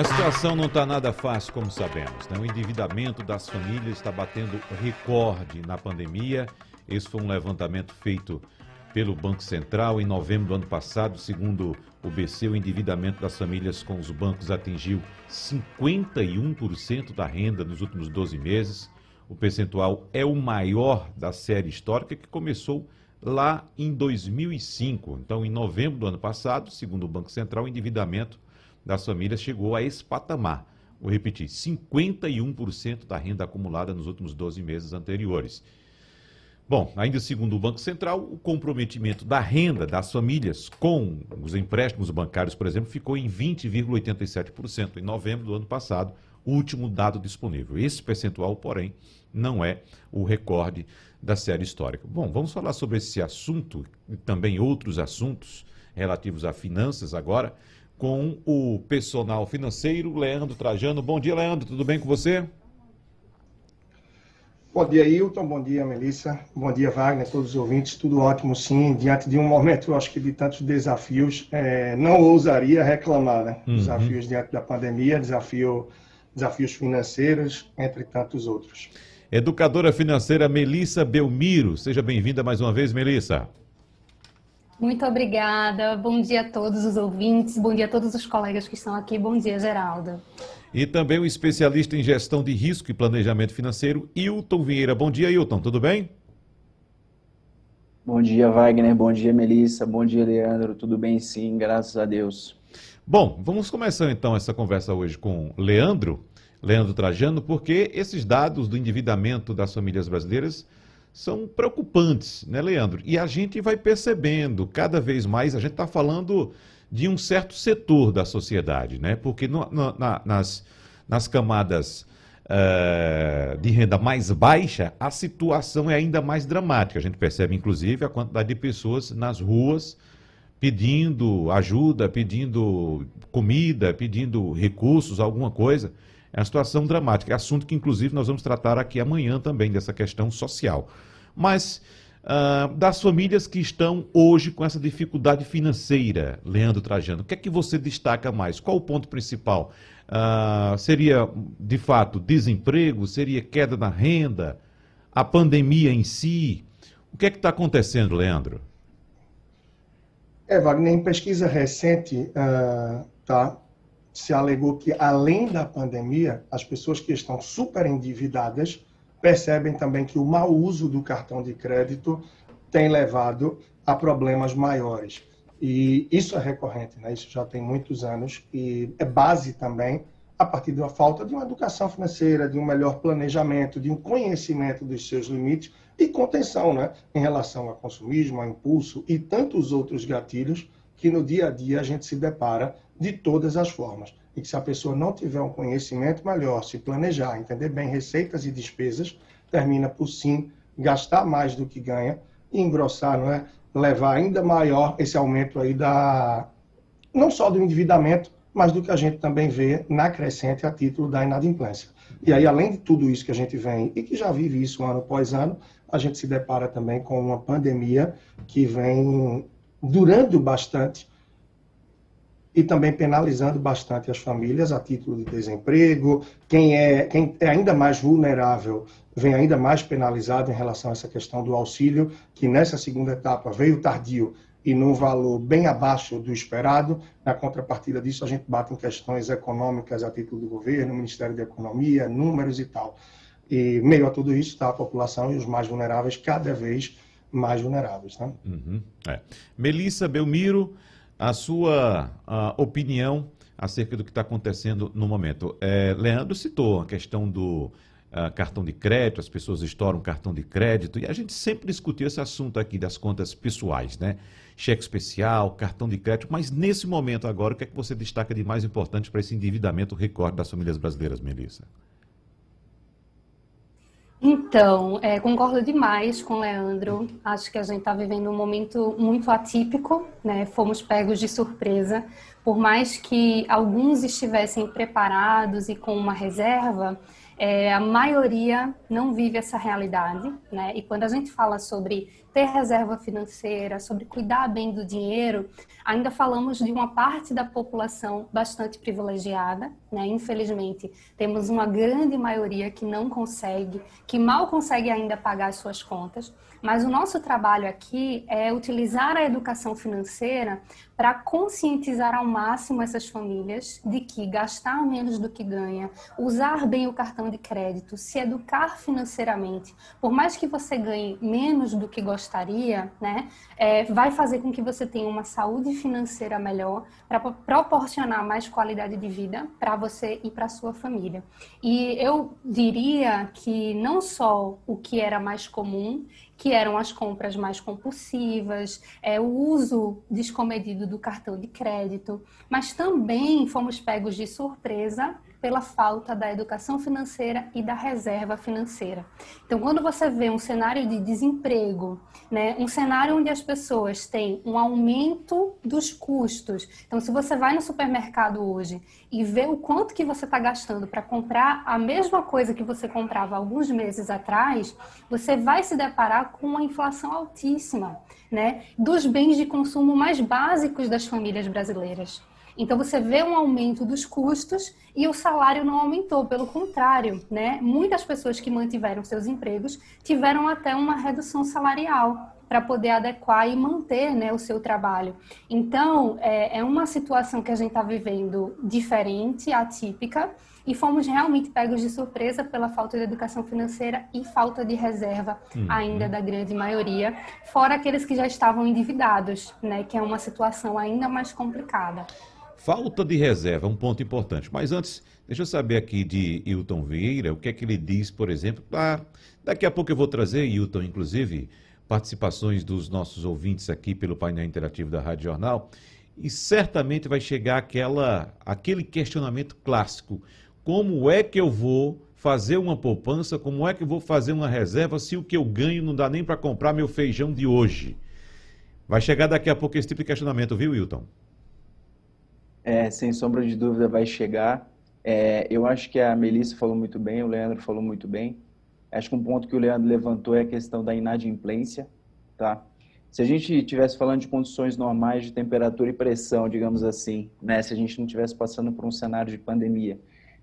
a situação não está nada fácil, como sabemos. Né? O endividamento das famílias está batendo recorde na pandemia. Esse foi um levantamento feito pelo Banco Central em novembro do ano passado. Segundo o BC, o endividamento das famílias com os bancos atingiu 51% da renda nos últimos 12 meses. O percentual é o maior da série histórica que começou lá em 2005. Então, em novembro do ano passado, segundo o Banco Central, o endividamento das famílias chegou a esse patamar. Vou repetir: 51% da renda acumulada nos últimos 12 meses anteriores. Bom, ainda segundo o Banco Central, o comprometimento da renda das famílias com os empréstimos bancários, por exemplo, ficou em 20,87% em novembro do ano passado, último dado disponível. Esse percentual, porém, não é o recorde da série histórica. Bom, vamos falar sobre esse assunto e também outros assuntos relativos a finanças agora com o personal financeiro, Leandro Trajano. Bom dia, Leandro, tudo bem com você? Bom dia, Hilton. Bom dia, Melissa. Bom dia, Wagner, todos os ouvintes. Tudo ótimo, sim. Diante de um momento, eu acho que de tantos desafios, é, não ousaria reclamar, né? Uhum. Desafios diante da pandemia, desafio, desafios financeiros, entre tantos outros. Educadora financeira Melissa Belmiro. Seja bem-vinda mais uma vez, Melissa. Muito obrigada. Bom dia a todos os ouvintes. Bom dia a todos os colegas que estão aqui. Bom dia, Geraldo. E também o especialista em gestão de risco e planejamento financeiro, Hilton Vieira. Bom dia, Hilton, tudo bem? Bom dia, Wagner. Bom dia, Melissa. Bom dia, Leandro. Tudo bem, sim, graças a Deus. Bom, vamos começar então essa conversa hoje com Leandro, Leandro Trajano, porque esses dados do endividamento das famílias brasileiras são preocupantes, né, Leandro? E a gente vai percebendo cada vez mais, a gente está falando de um certo setor da sociedade, né? Porque no, no, na, nas, nas camadas uh, de renda mais baixa, a situação é ainda mais dramática. A gente percebe, inclusive, a quantidade de pessoas nas ruas pedindo ajuda, pedindo comida, pedindo recursos, alguma coisa. É uma situação dramática. É assunto que, inclusive, nós vamos tratar aqui amanhã também, dessa questão social. Mas uh, das famílias que estão hoje com essa dificuldade financeira, Leandro Trajano, o que é que você destaca mais? Qual o ponto principal? Uh, seria, de fato, desemprego? Seria queda na renda? A pandemia em si? O que é que está acontecendo, Leandro? É, Wagner, em pesquisa recente, uh, tá, se alegou que, além da pandemia, as pessoas que estão super endividadas percebem também que o mau uso do cartão de crédito tem levado a problemas maiores. E isso é recorrente, né? isso já tem muitos anos, e é base também a partir da falta de uma educação financeira, de um melhor planejamento, de um conhecimento dos seus limites e contenção né? em relação ao consumismo, ao impulso e tantos outros gatilhos que no dia a dia a gente se depara de todas as formas e que se a pessoa não tiver um conhecimento melhor, se planejar, entender bem receitas e despesas, termina por sim gastar mais do que ganha e engrossar, não é? levar ainda maior esse aumento aí da não só do endividamento, mas do que a gente também vê na crescente a título da inadimplência. E aí, além de tudo isso que a gente vem e que já vive isso ano após ano, a gente se depara também com uma pandemia que vem durando bastante e também penalizando bastante as famílias a título de desemprego. Quem é, quem é ainda mais vulnerável vem ainda mais penalizado em relação a essa questão do auxílio, que nessa segunda etapa veio tardio e num valor bem abaixo do esperado. Na contrapartida disso, a gente bate em questões econômicas a título do governo, Ministério da Economia, números e tal. E meio a tudo isso está a população e os mais vulneráveis cada vez mais vulneráveis. Né? Uhum, é. Melissa Belmiro, a sua a opinião acerca do que está acontecendo no momento. É, Leandro citou a questão do uh, cartão de crédito, as pessoas estouram cartão de crédito, e a gente sempre discutiu esse assunto aqui das contas pessoais, né? Cheque especial, cartão de crédito, mas nesse momento agora, o que é que você destaca de mais importante para esse endividamento recorde das famílias brasileiras, Melissa? Então, é, concordo demais com o Leandro. Acho que a gente está vivendo um momento muito atípico, né? Fomos pegos de surpresa. Por mais que alguns estivessem preparados e com uma reserva, é, a maioria não vive essa realidade, né? E quando a gente fala sobre ter reserva financeira, sobre cuidar bem do dinheiro, ainda falamos de uma parte da população bastante privilegiada, né? Infelizmente, temos uma grande maioria que não consegue, que mal consegue ainda pagar as suas contas. Mas o nosso trabalho aqui é utilizar a educação financeira para conscientizar ao máximo essas famílias de que gastar menos do que ganha, usar bem o cartão de crédito, se educar financeiramente, por mais que você ganhe menos do que gostaria, né, é, vai fazer com que você tenha uma saúde financeira melhor para proporcionar mais qualidade de vida para você e para sua família. E eu diria que não só o que era mais comum que eram as compras mais compulsivas, é, o uso descomedido do cartão de crédito, mas também fomos pegos de surpresa pela falta da educação financeira e da reserva financeira. Então, quando você vê um cenário de desemprego, né, um cenário onde as pessoas têm um aumento dos custos. Então, se você vai no supermercado hoje e vê o quanto que você está gastando para comprar a mesma coisa que você comprava alguns meses atrás, você vai se deparar com uma inflação altíssima, né, dos bens de consumo mais básicos das famílias brasileiras. Então você vê um aumento dos custos e o salário não aumentou, pelo contrário, né? Muitas pessoas que mantiveram seus empregos tiveram até uma redução salarial para poder adequar e manter né, o seu trabalho. Então, é, é uma situação que a gente está vivendo diferente, atípica, e fomos realmente pegos de surpresa pela falta de educação financeira e falta de reserva uhum. ainda da grande maioria, fora aqueles que já estavam endividados, né, que é uma situação ainda mais complicada. Falta de reserva, um ponto importante. Mas antes, deixa eu saber aqui de Hilton Vieira, o que é que ele diz, por exemplo. Ah, daqui a pouco eu vou trazer, Hilton, inclusive, participações dos nossos ouvintes aqui pelo painel interativo da Rádio Jornal. E certamente vai chegar aquela, aquele questionamento clássico. Como é que eu vou fazer uma poupança? Como é que eu vou fazer uma reserva se o que eu ganho não dá nem para comprar meu feijão de hoje? Vai chegar daqui a pouco esse tipo de questionamento, viu, Hilton? É, sem sombra de dúvida vai chegar. É, eu acho que a Melissa falou muito bem, o Leandro falou muito bem. Acho que um ponto que o Leandro levantou é a questão da inadimplência, tá? Se a gente estivesse falando de condições normais de temperatura e pressão, digamos assim, né? Se a gente não estivesse passando por um cenário de pandemia,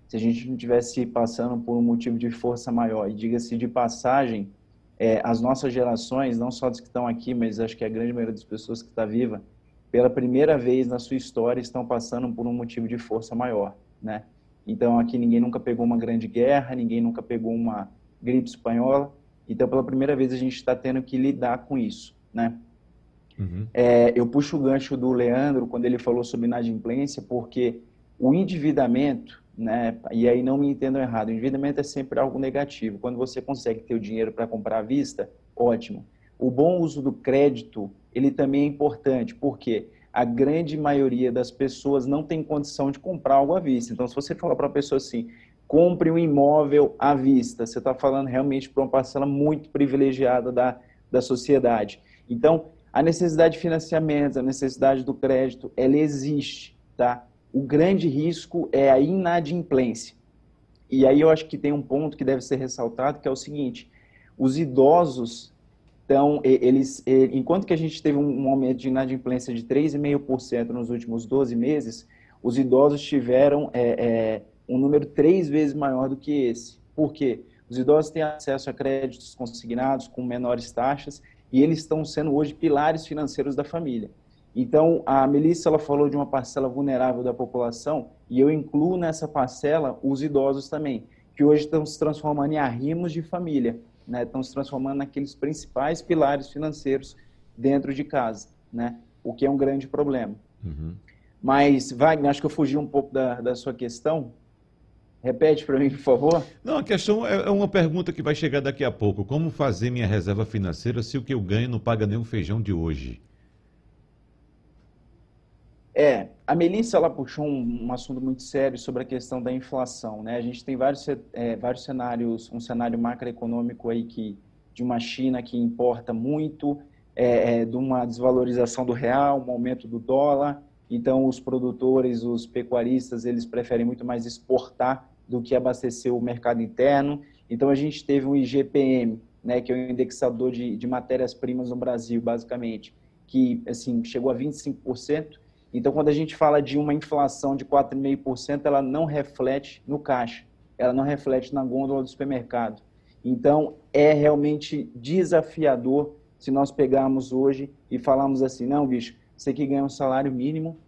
se a gente não estivesse passando por um motivo de força maior, e diga-se de passagem, é, as nossas gerações, não só dos que estão aqui, mas acho que a grande maioria das pessoas que está viva, pela primeira vez na sua história, estão passando por um motivo de força maior, né? Então, aqui ninguém nunca pegou uma grande guerra, ninguém nunca pegou uma gripe espanhola. Então, pela primeira vez, a gente está tendo que lidar com isso, né? Uhum. É, eu puxo o gancho do Leandro quando ele falou sobre inadimplência, porque o endividamento, né? E aí não me entendam errado, o endividamento é sempre algo negativo. Quando você consegue ter o dinheiro para comprar à vista, ótimo. O bom uso do crédito ele também é importante, porque a grande maioria das pessoas não tem condição de comprar algo à vista. Então, se você falar para a pessoa assim, compre um imóvel à vista, você está falando realmente para uma parcela muito privilegiada da, da sociedade. Então, a necessidade de financiamento, a necessidade do crédito, ela existe, tá? O grande risco é a inadimplência. E aí eu acho que tem um ponto que deve ser ressaltado, que é o seguinte, os idosos, então, eles, enquanto que a gente teve um aumento de inadimplência de 3,5% nos últimos 12 meses, os idosos tiveram é, é, um número três vezes maior do que esse. Por quê? Os idosos têm acesso a créditos consignados com menores taxas e eles estão sendo hoje pilares financeiros da família. Então, a Melissa ela falou de uma parcela vulnerável da população e eu incluo nessa parcela os idosos também, que hoje estão se transformando em arrimos de família né, estão se transformando naqueles principais pilares financeiros dentro de casa, né, o que é um grande problema. Uhum. Mas, Wagner, acho que eu fugi um pouco da, da sua questão. Repete para mim, por favor. Não, a questão é, é uma pergunta que vai chegar daqui a pouco. Como fazer minha reserva financeira se o que eu ganho não paga nem o feijão de hoje? É, a Melissa ela puxou um, um, assunto muito sério sobre a questão da inflação, né? A gente tem vários, é, vários cenários, um cenário macroeconômico aí que de uma China que importa muito, é, é, de uma desvalorização do real, um aumento do dólar. Então, os produtores, os pecuaristas, eles preferem muito mais exportar do que abastecer o mercado interno. Então, a gente teve um IGPM, né, que é o indexador de, de matérias-primas no Brasil, basicamente, que assim chegou a 25%. Então, quando a gente fala de uma inflação de 4,5%, ela não reflete no caixa, ela não reflete na gôndola do supermercado. Então, é realmente desafiador se nós pegarmos hoje e falarmos assim, não, bicho, você que ganha um salário mínimo,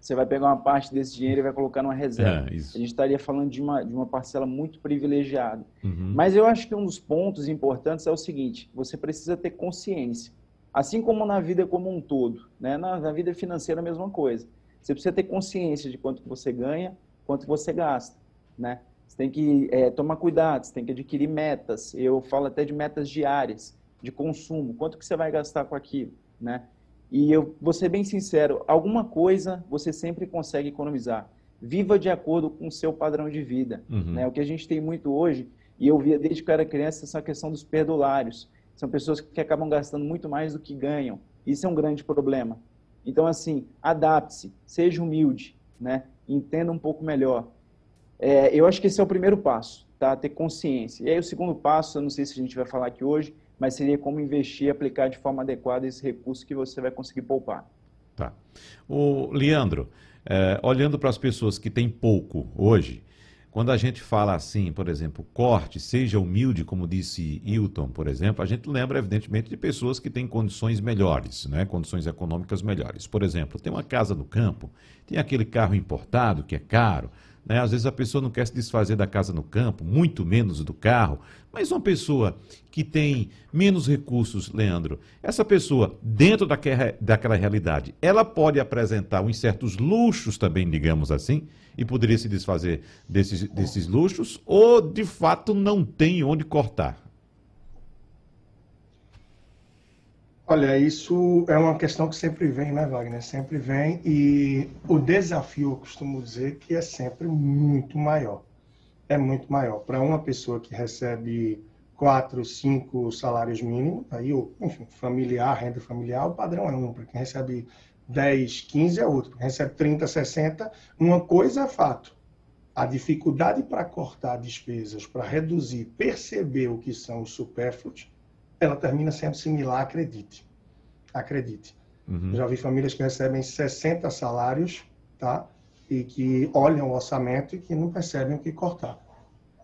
você vai pegar uma parte desse dinheiro e vai colocar numa reserva. É, a gente estaria falando de uma, de uma parcela muito privilegiada. Uhum. Mas eu acho que um dos pontos importantes é o seguinte: você precisa ter consciência. Assim como na vida como um todo, né? na, na vida financeira a mesma coisa. Você precisa ter consciência de quanto você ganha, quanto você gasta. Né? Você tem que é, tomar cuidado, você tem que adquirir metas. Eu falo até de metas diárias, de consumo. Quanto que você vai gastar com aquilo? Né? E eu vou ser bem sincero, alguma coisa você sempre consegue economizar. Viva de acordo com o seu padrão de vida. Uhum. Né? O que a gente tem muito hoje, e eu via desde que eu era criança, essa questão dos perdulários. São pessoas que acabam gastando muito mais do que ganham. Isso é um grande problema. Então, assim, adapte-se, seja humilde, né? entenda um pouco melhor. É, eu acho que esse é o primeiro passo, tá? ter consciência. E aí o segundo passo, eu não sei se a gente vai falar aqui hoje, mas seria como investir e aplicar de forma adequada esse recurso que você vai conseguir poupar. Tá. O Leandro, é, olhando para as pessoas que têm pouco hoje, quando a gente fala assim, por exemplo, corte, seja humilde, como disse Hilton, por exemplo, a gente lembra, evidentemente, de pessoas que têm condições melhores, né? condições econômicas melhores. Por exemplo, tem uma casa no campo, tem aquele carro importado que é caro, né? Às vezes a pessoa não quer se desfazer da casa no campo, muito menos do carro. Mas uma pessoa que tem menos recursos, Leandro, essa pessoa, dentro daquela, daquela realidade, ela pode apresentar uns certos luxos também, digamos assim, e poderia se desfazer desses, desses luxos, ou de fato não tem onde cortar? Olha, isso é uma questão que sempre vem, né, Wagner? Sempre vem. E o desafio, eu costumo dizer, que é sempre muito maior. É muito maior. Para uma pessoa que recebe quatro, cinco salários mínimos, aí, enfim, familiar, renda familiar, o padrão é um. Para quem recebe 10, 15 é outro. Para quem recebe 30, 60, uma coisa é fato. A dificuldade para cortar despesas, para reduzir, perceber o que são os supérfluos, ela termina sendo similar, acredite. Acredite. Uhum. Já vi famílias que recebem 60 salários, tá? E que olham o orçamento e que não percebem o que cortar.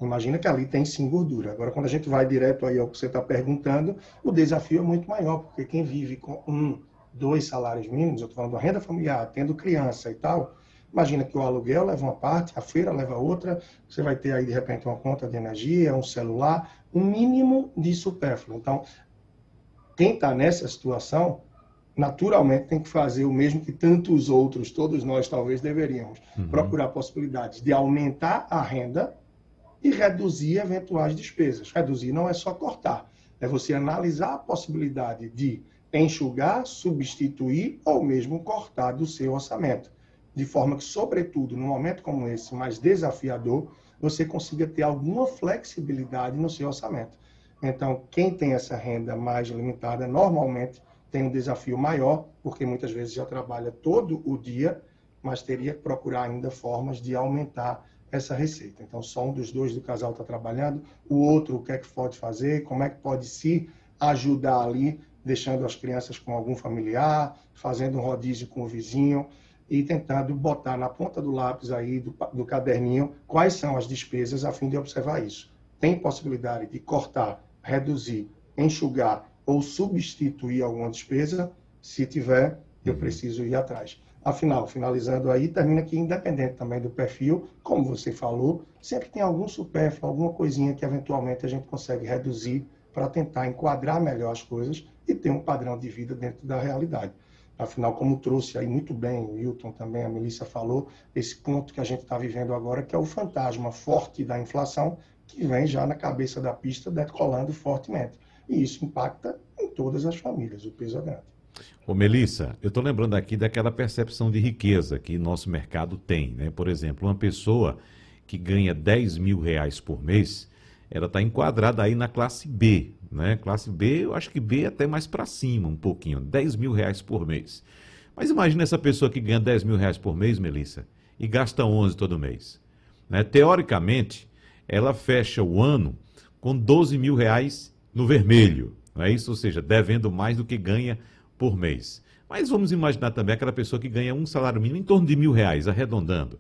Imagina que ali tem sim gordura. Agora, quando a gente vai direto aí ao que você está perguntando, o desafio é muito maior, porque quem vive com um, dois salários mínimos, eu estou falando da renda familiar, tendo criança e tal, Imagina que o aluguel leva uma parte, a feira leva outra, você vai ter aí de repente uma conta de energia, um celular, um mínimo de supérfluo. Então, quem está nessa situação, naturalmente tem que fazer o mesmo que tantos outros, todos nós talvez deveríamos, uhum. procurar possibilidades de aumentar a renda e reduzir eventuais despesas. Reduzir não é só cortar, é você analisar a possibilidade de enxugar, substituir ou mesmo cortar do seu orçamento de forma que, sobretudo, num momento como esse, mais desafiador, você consiga ter alguma flexibilidade no seu orçamento. Então, quem tem essa renda mais limitada, normalmente tem um desafio maior, porque muitas vezes já trabalha todo o dia, mas teria que procurar ainda formas de aumentar essa receita. Então, só um dos dois do casal está trabalhando, o outro o que é que pode fazer, como é que pode se ajudar ali, deixando as crianças com algum familiar, fazendo um rodízio com o vizinho e tentando botar na ponta do lápis aí, do, do caderninho, quais são as despesas a fim de observar isso. Tem possibilidade de cortar, reduzir, enxugar ou substituir alguma despesa? Se tiver, eu preciso ir atrás. Afinal, finalizando aí, termina que independente também do perfil, como você falou, sempre tem algum supérfluo, alguma coisinha que eventualmente a gente consegue reduzir para tentar enquadrar melhor as coisas e ter um padrão de vida dentro da realidade. Afinal, como trouxe aí muito bem o Wilton também, a Melissa falou, esse ponto que a gente está vivendo agora, que é o fantasma forte da inflação, que vem já na cabeça da pista decolando fortemente. E isso impacta em todas as famílias, o peso é grande. Ô Melissa, eu estou lembrando aqui daquela percepção de riqueza que nosso mercado tem. Né? Por exemplo, uma pessoa que ganha 10 mil reais por mês, ela está enquadrada aí na classe B, né? Classe B, eu acho que B é até mais para cima um pouquinho, 10 mil reais por mês. Mas imagina essa pessoa que ganha 10 mil reais por mês, Melissa, e gasta 11 todo mês. né, teoricamente, ela fecha o ano com 12 mil reais no vermelho. Não é isso? Ou seja, devendo mais do que ganha por mês. Mas vamos imaginar também aquela pessoa que ganha um salário mínimo em torno de mil reais, arredondando.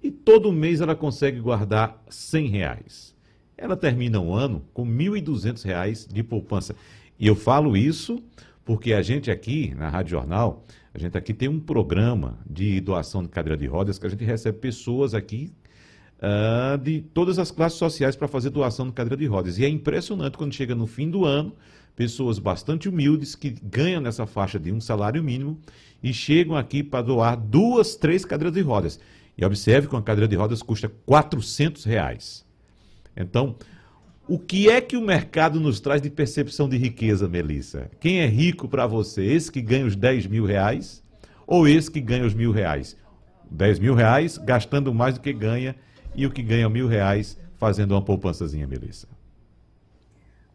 E todo mês ela consegue guardar 100 reais. Ela termina o ano com 1.200 reais de poupança. E eu falo isso porque a gente aqui, na Rádio Jornal, a gente aqui tem um programa de doação de cadeira de rodas que a gente recebe pessoas aqui uh, de todas as classes sociais para fazer doação de cadeira de rodas. E é impressionante quando chega no fim do ano, pessoas bastante humildes que ganham nessa faixa de um salário mínimo e chegam aqui para doar duas, três cadeiras de rodas. E observe que uma cadeira de rodas custa 400 reais. Então, o que é que o mercado nos traz de percepção de riqueza, Melissa? Quem é rico para você? Esse que ganha os 10 mil reais ou esse que ganha os mil reais? 10 mil reais gastando mais do que ganha e o que ganha mil reais fazendo uma poupançazinha, Melissa.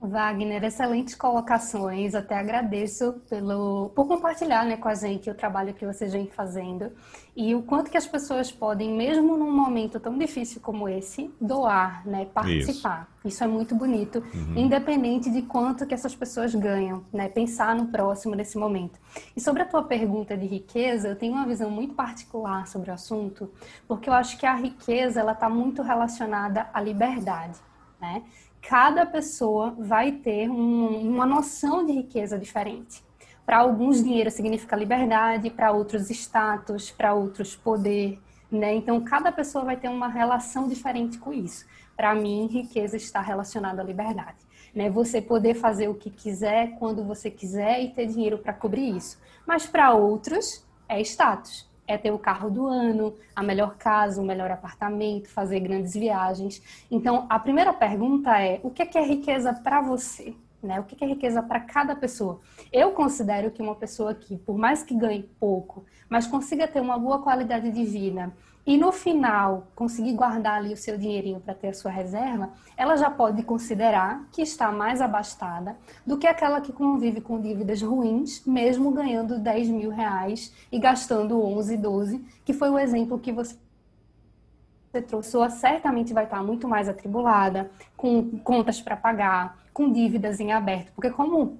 Wagner, excelentes colocações. Até agradeço pelo, por compartilhar né, com a gente o trabalho que vocês vêm fazendo e o quanto que as pessoas podem, mesmo num momento tão difícil como esse, doar, né, participar. Isso, Isso é muito bonito, uhum. independente de quanto que essas pessoas ganham, né, pensar no próximo nesse momento. E sobre a tua pergunta de riqueza, eu tenho uma visão muito particular sobre o assunto, porque eu acho que a riqueza ela está muito relacionada à liberdade. Né? Cada pessoa vai ter um, uma noção de riqueza diferente. Para alguns, dinheiro significa liberdade, para outros, status, para outros, poder. Né? Então, cada pessoa vai ter uma relação diferente com isso. Para mim, riqueza está relacionada à liberdade. Né? Você poder fazer o que quiser, quando você quiser e ter dinheiro para cobrir isso. Mas para outros, é status é ter o carro do ano, a melhor casa, o melhor apartamento, fazer grandes viagens. Então, a primeira pergunta é: o que é, que é riqueza para você? Né? O que é riqueza para cada pessoa? Eu considero que uma pessoa que, por mais que ganhe pouco, mas consiga ter uma boa qualidade de vida e no final conseguir guardar ali o seu dinheirinho para ter a sua reserva, ela já pode considerar que está mais abastada do que aquela que convive com dívidas ruins, mesmo ganhando 10 mil reais e gastando 11, 12, que foi o exemplo que você você trouxe, certamente vai estar muito mais atribulada, com contas para pagar, com dívidas em aberto, porque como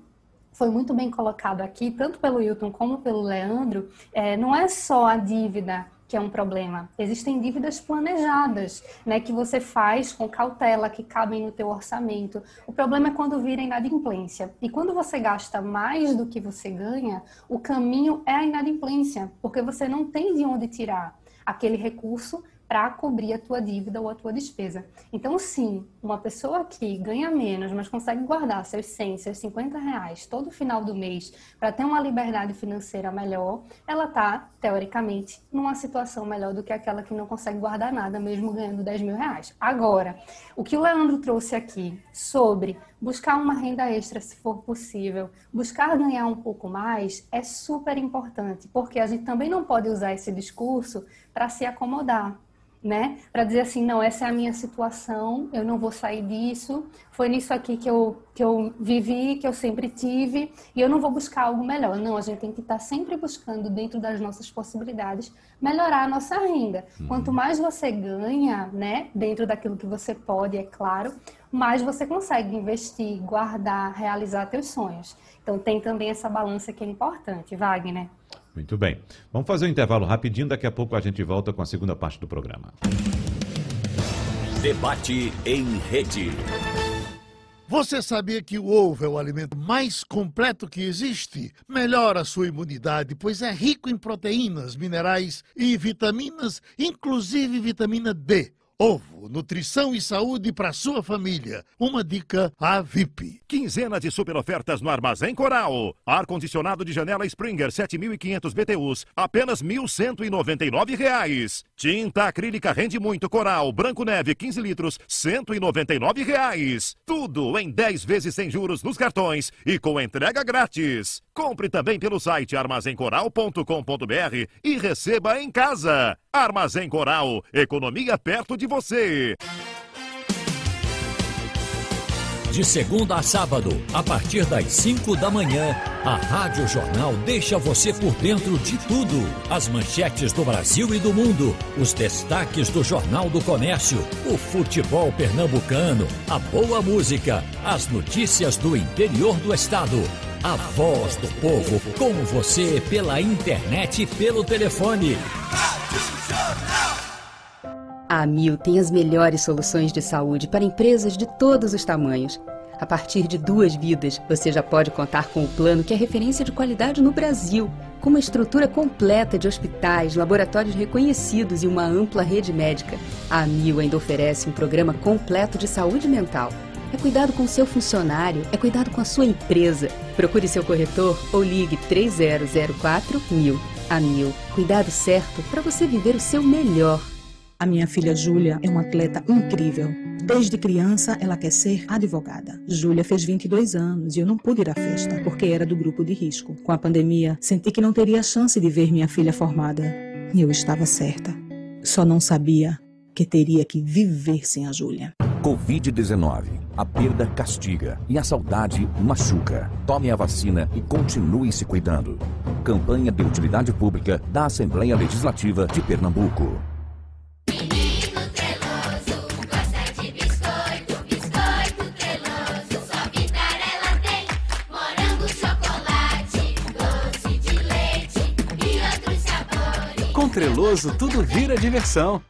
foi muito bem colocado aqui, tanto pelo Wilton como pelo Leandro, é, não é só a dívida que é um problema. Existem dívidas planejadas, né, que você faz com cautela, que cabem no teu orçamento. O problema é quando vira inadimplência. E quando você gasta mais do que você ganha, o caminho é a inadimplência, porque você não tem de onde tirar aquele recurso para cobrir a tua dívida ou a tua despesa. Então, sim, uma pessoa que ganha menos, mas consegue guardar seus 100, seus 50 reais todo final do mês para ter uma liberdade financeira melhor, ela está, teoricamente, numa situação melhor do que aquela que não consegue guardar nada, mesmo ganhando 10 mil reais. Agora, o que o Leandro trouxe aqui sobre buscar uma renda extra se for possível, buscar ganhar um pouco mais, é super importante, porque a gente também não pode usar esse discurso para se acomodar né? Para dizer assim, não, essa é a minha situação, eu não vou sair disso, foi nisso aqui que eu, que eu vivi, que eu sempre tive, e eu não vou buscar algo melhor. Não, a gente tem que estar tá sempre buscando, dentro das nossas possibilidades, melhorar a nossa renda. Uhum. Quanto mais você ganha, né, dentro daquilo que você pode, é claro, mais você consegue investir, guardar, realizar seus sonhos. Então tem também essa balança que é importante, Wagner. Muito bem. Vamos fazer um intervalo rapidinho, daqui a pouco a gente volta com a segunda parte do programa. Debate em rede. Você sabia que o ovo é o alimento mais completo que existe? Melhora a sua imunidade, pois é rico em proteínas, minerais e vitaminas, inclusive vitamina D. Ovo, nutrição e saúde para sua família. Uma dica a VIP. Quinzena de super ofertas no Armazém Coral. Ar-condicionado de janela Springer 7.500 BTUs, apenas R$ 1.199. Tinta acrílica rende muito Coral, Branco Neve 15 litros, 199 reais. Tudo em 10 vezes sem juros nos cartões e com entrega grátis. Compre também pelo site armazencoral.com.br e receba em casa. Armazém Coral, economia perto de você. De segunda a sábado, a partir das 5 da manhã, a Rádio Jornal deixa você por dentro de tudo. As manchetes do Brasil e do mundo, os destaques do Jornal do Comércio, o futebol pernambucano, a boa música, as notícias do interior do estado. A voz do povo, com você pela internet e pelo telefone. A Amil tem as melhores soluções de saúde para empresas de todos os tamanhos. A partir de duas vidas, você já pode contar com o plano que é referência de qualidade no Brasil, com uma estrutura completa de hospitais, laboratórios reconhecidos e uma ampla rede médica. A Amil ainda oferece um programa completo de saúde mental. É cuidado com seu funcionário, é cuidado com a sua empresa. Procure seu corretor ou ligue 3004 mil. A Mil, cuidado certo para você viver o seu melhor. A minha filha Júlia é uma atleta incrível. Desde criança, ela quer ser advogada. Júlia fez 22 anos e eu não pude ir à festa porque era do grupo de risco. Com a pandemia, senti que não teria chance de ver minha filha formada. E eu estava certa. Só não sabia que teria que viver sem a Júlia. Covid-19. A perda castiga e a saudade machuca. Tome a vacina e continue se cuidando. Campanha de utilidade pública da Assembleia Legislativa de Pernambuco. Treloso, tudo vira diversão.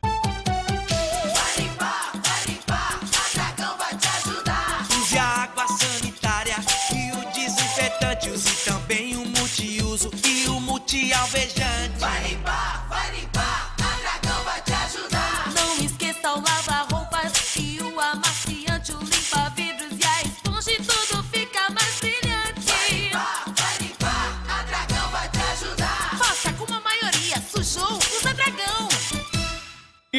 Use a água sanitária e o desinfetante. Use também o multiuso e o multialvejante. Vai limpar,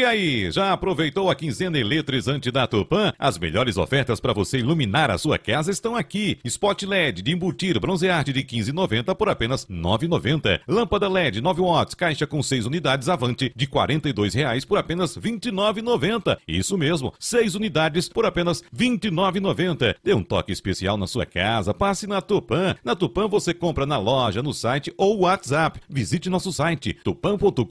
E aí, já aproveitou a quinzena eletrizante da Tupã? As melhores ofertas para você iluminar a sua casa estão aqui. Spot LED de embutir bronzearte de 15,90 por apenas 9,90. Lâmpada LED 9 watts, caixa com 6 unidades Avante de 42 reais por apenas 29,90. Isso mesmo, 6 unidades por apenas 29,90. Dê um toque especial na sua casa, passe na Tupã. Na Tupã você compra na loja, no site ou WhatsApp. Visite nosso site tupan.com.br.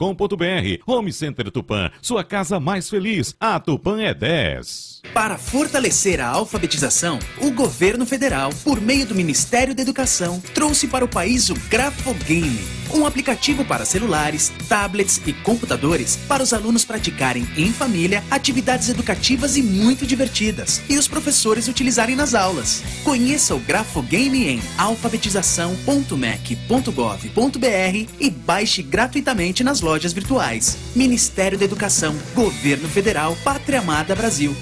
Home Center Tupã, sua casa mais feliz. A Tupã é 10. Para fortalecer a alfabetização, o governo federal, por meio do Ministério da Educação, trouxe para o país o Grafogame, um aplicativo para celulares, tablets e computadores para os alunos praticarem em família atividades educativas e muito divertidas e os professores utilizarem nas aulas. Conheça o Grafogame em alfabetização.mec.gov.br e baixe gratuitamente nas lojas virtuais. Ministério da Educação, Governo Federal, Pátria Amada Brasil.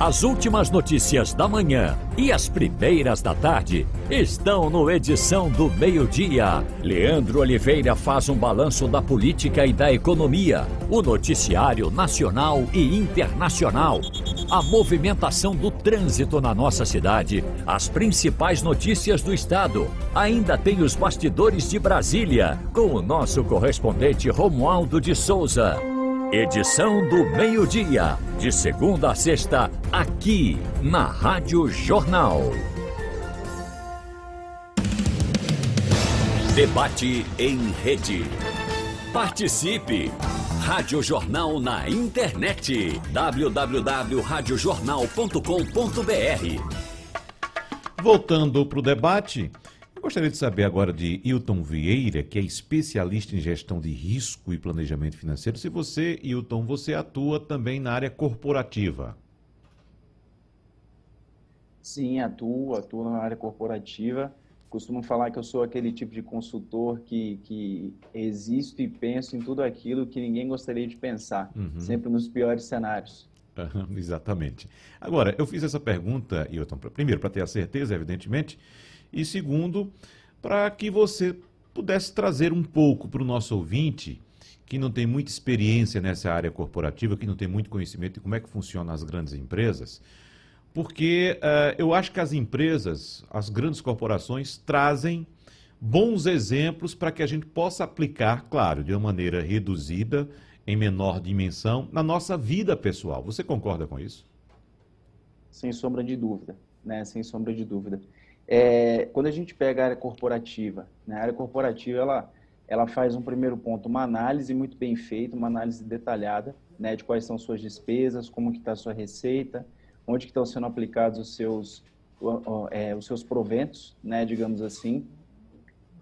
As últimas notícias da manhã e as primeiras da tarde estão no Edição do Meio-Dia. Leandro Oliveira faz um balanço da política e da economia, o noticiário nacional e internacional, a movimentação do trânsito na nossa cidade, as principais notícias do estado. Ainda tem os bastidores de Brasília, com o nosso correspondente Romualdo de Souza. Edição do meio-dia, de segunda a sexta, aqui na Rádio Jornal. Debate em rede. Participe! Rádio Jornal na internet. www.radiojornal.com.br Voltando para o debate, eu gostaria de saber agora de Hilton Vieira, que é especialista em gestão de risco e planejamento financeiro, se você, Hilton, você atua também na área corporativa. Sim, atuo, atuo na área corporativa. Costumo falar que eu sou aquele tipo de consultor que, que existo e penso em tudo aquilo que ninguém gostaria de pensar, Uhum. sempre nos piores cenários. Exatamente. Agora, eu fiz essa pergunta, Hilton, primeiro, para ter a certeza, evidentemente, e segundo, para que você pudesse trazer um pouco para o nosso ouvinte, que não tem muita experiência nessa área corporativa, que não tem muito conhecimento de como é que funcionam as grandes empresas, porque eh, eu acho que as empresas, as grandes corporações, trazem bons exemplos para que a gente possa aplicar, claro, de uma maneira reduzida, em menor dimensão, na nossa vida pessoal. Você concorda com isso? sem sombra de dúvida, né? Sem sombra de dúvida. É, quando a gente pega a área corporativa, né? a área corporativa ela, ela faz um primeiro ponto, uma análise muito bem feita, uma análise detalhada, né? De quais são suas despesas, como que está a sua receita, onde que estão sendo aplicados os seus, é, os seus proventos, né? Digamos assim.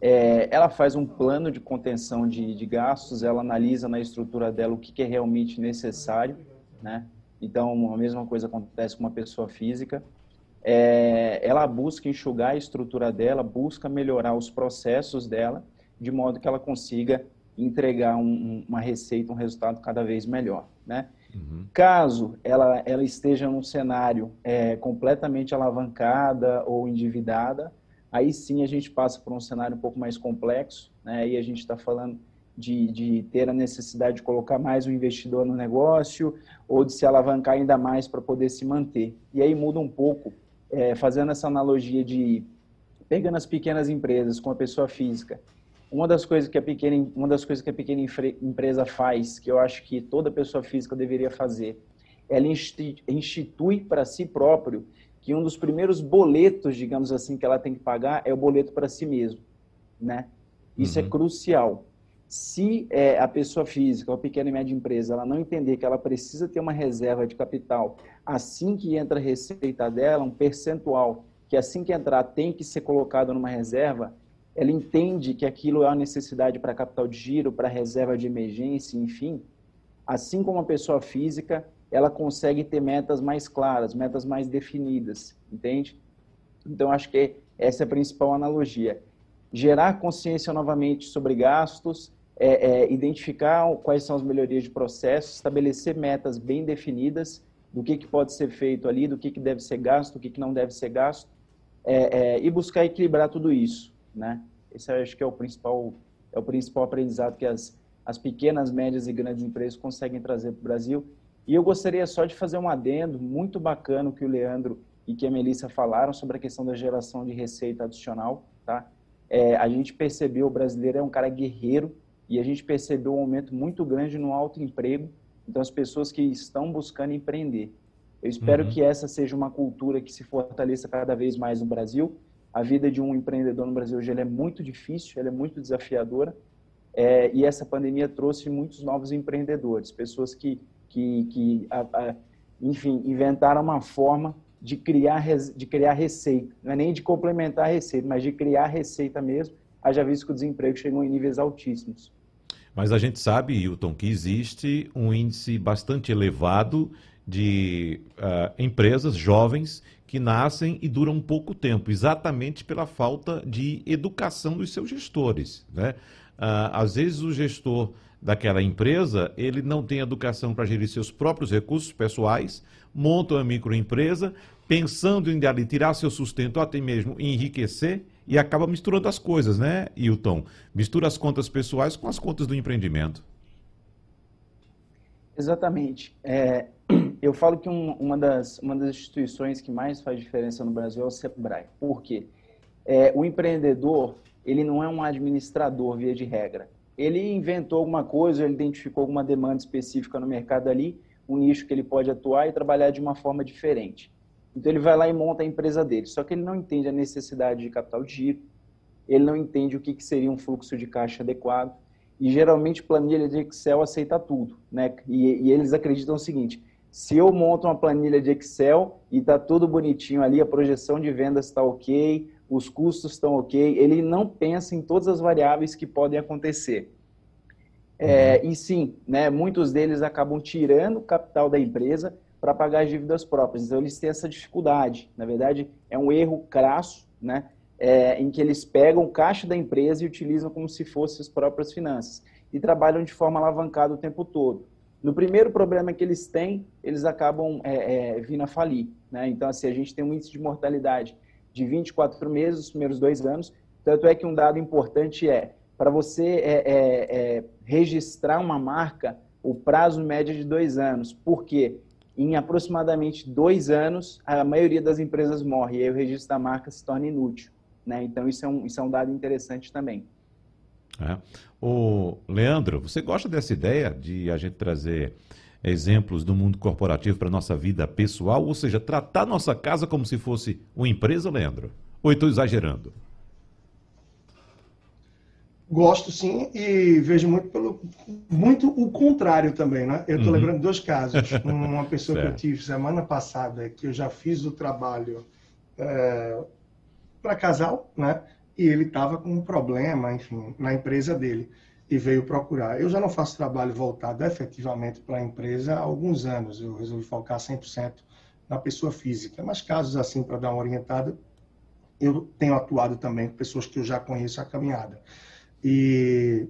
É, ela faz um plano de contenção de, de, gastos, ela analisa na estrutura dela o que, que é realmente necessário, né? Então, a mesma coisa acontece com uma pessoa física. É, ela busca enxugar a estrutura dela, busca melhorar os processos dela, de modo que ela consiga entregar um, uma receita, um resultado cada vez melhor, né? Uhum. Caso ela, ela esteja num cenário é, completamente alavancada ou endividada, aí sim a gente passa por um cenário um pouco mais complexo, né? Aí a gente está falando de, de ter a necessidade de colocar mais um investidor no negócio ou de se alavancar ainda mais para poder se manter. E aí muda um pouco, é, fazendo essa analogia de pegando as pequenas empresas com a pessoa física. Uma das coisas que a pequena, uma das coisas que a pequena empresa faz, que eu acho que toda pessoa física deveria fazer, ela institui para si próprio que um dos primeiros boletos, digamos assim, que ela tem que pagar é o boleto para si mesmo, né? Isso é uhum. é crucial. Se é, a pessoa física, ou pequena e média empresa, ela não entender que ela precisa ter uma reserva de capital assim que entra a receita dela, um percentual que assim que entrar tem que ser colocado numa reserva, ela entende que aquilo é uma necessidade para capital de giro, para reserva de emergência, enfim. Assim como a pessoa física, ela consegue ter metas mais claras, metas mais definidas, entende? Então, acho que essa é a principal analogia. Gerar consciência novamente sobre gastos, é, é, identificar quais são as melhorias de processo, estabelecer metas bem definidas do que, que pode ser feito ali, do que, que deve ser gasto, do que, que não deve ser gasto, é, é e buscar equilibrar tudo isso, né? Esse acho que é o principal, é o principal aprendizado que as, as pequenas, médias e grandes empresas conseguem trazer para o Brasil e eu gostaria só de fazer um adendo muito bacana que o Leandro e que a Melissa falaram sobre a questão da geração de receita adicional, tá? É, a gente percebeu, o brasileiro é um cara guerreiro e a gente percebeu um aumento muito grande no alto emprego, então as pessoas que estão buscando empreender. Eu espero uhum. que essa seja uma cultura que se fortaleça cada vez mais no Brasil. A vida de um empreendedor no Brasil hoje é muito difícil, é muito desafiadora, é, e essa pandemia trouxe muitos novos empreendedores, pessoas que que, que a, a, enfim, inventaram uma forma de criar, de criar receita. Não é nem de complementar a receita, mas de criar receita mesmo, haja visto que o desemprego chegou em níveis altíssimos. Mas a gente sabe, Hilton, que existe um índice bastante elevado de uh, empresas jovens que nascem e duram pouco tempo, exatamente pela falta de educação dos seus gestores. Né? Uh, às vezes o gestor daquela empresa, ele não tem educação para gerir seus próprios recursos pessoais, monta uma microempresa, pensando em tirar seu sustento, até mesmo enriquecer, e acaba misturando as coisas, né, Hilton? Mistura as contas pessoais com as contas do empreendimento. Exatamente. É, eu falo que um, uma, das, uma das instituições que mais faz diferença no Brasil é o SEBRAE. Por quê? É, o empreendedor, ele não é um administrador, via de regra ele inventou alguma coisa, ele identificou alguma demanda específica no mercado ali, um nicho que ele pode atuar e trabalhar de uma forma diferente. Então ele vai lá e monta a empresa dele. Só que ele não entende a necessidade de capital de giro, ele não entende o que, que seria um fluxo de caixa adequado. E geralmente planilha de Excel aceita tudo, né? E, e eles acreditam o seguinte: se eu monto uma planilha de Excel e está tudo bonitinho ali, a projeção de vendas está ok, os custos estão ok, ele não pensa em todas as variáveis que podem acontecer. É, uhum. e sim, né, muitos deles acabam tirando o capital da empresa para pagar as dívidas próprias. Então, eles têm essa dificuldade. Na verdade, é um erro crasso, né, é, em que eles pegam o caixa da empresa e utilizam como se fossem as próprias finanças. E trabalham de forma alavancada o tempo todo. No primeiro problema que eles têm, eles acabam é, é, vindo a falir. Né? Então, assim, a gente tem um índice de mortalidade de 24 meses, os primeiros dois anos. Tanto é que um dado importante é, para você é, é, é, registrar uma marca, o prazo médio é de dois anos. Por quê? Em aproximadamente dois anos, a maioria das empresas morre e aí o registro da marca se torna inútil. Né? Então, isso é, um, isso é um dado interessante também. É. O Leandro, você gosta dessa ideia de a gente trazer exemplos do mundo corporativo para nossa vida pessoal, ou seja, tratar nossa casa como se fosse uma empresa, Leandro? Ou estou exagerando? Gosto sim e vejo muito pelo muito o contrário também, né? Eu estou Uhum. lembrando dois casos. Uma pessoa que eu tive semana passada que eu já fiz o trabalho para casal, né? E ele estava com um problema, enfim, na empresa dele e veio procurar. Eu já não faço trabalho voltado efetivamente para a empresa há alguns anos. Eu resolvi focar 100% na pessoa física. Mas casos assim para dar uma orientada, eu tenho atuado também com pessoas que eu já conheço a caminhada. E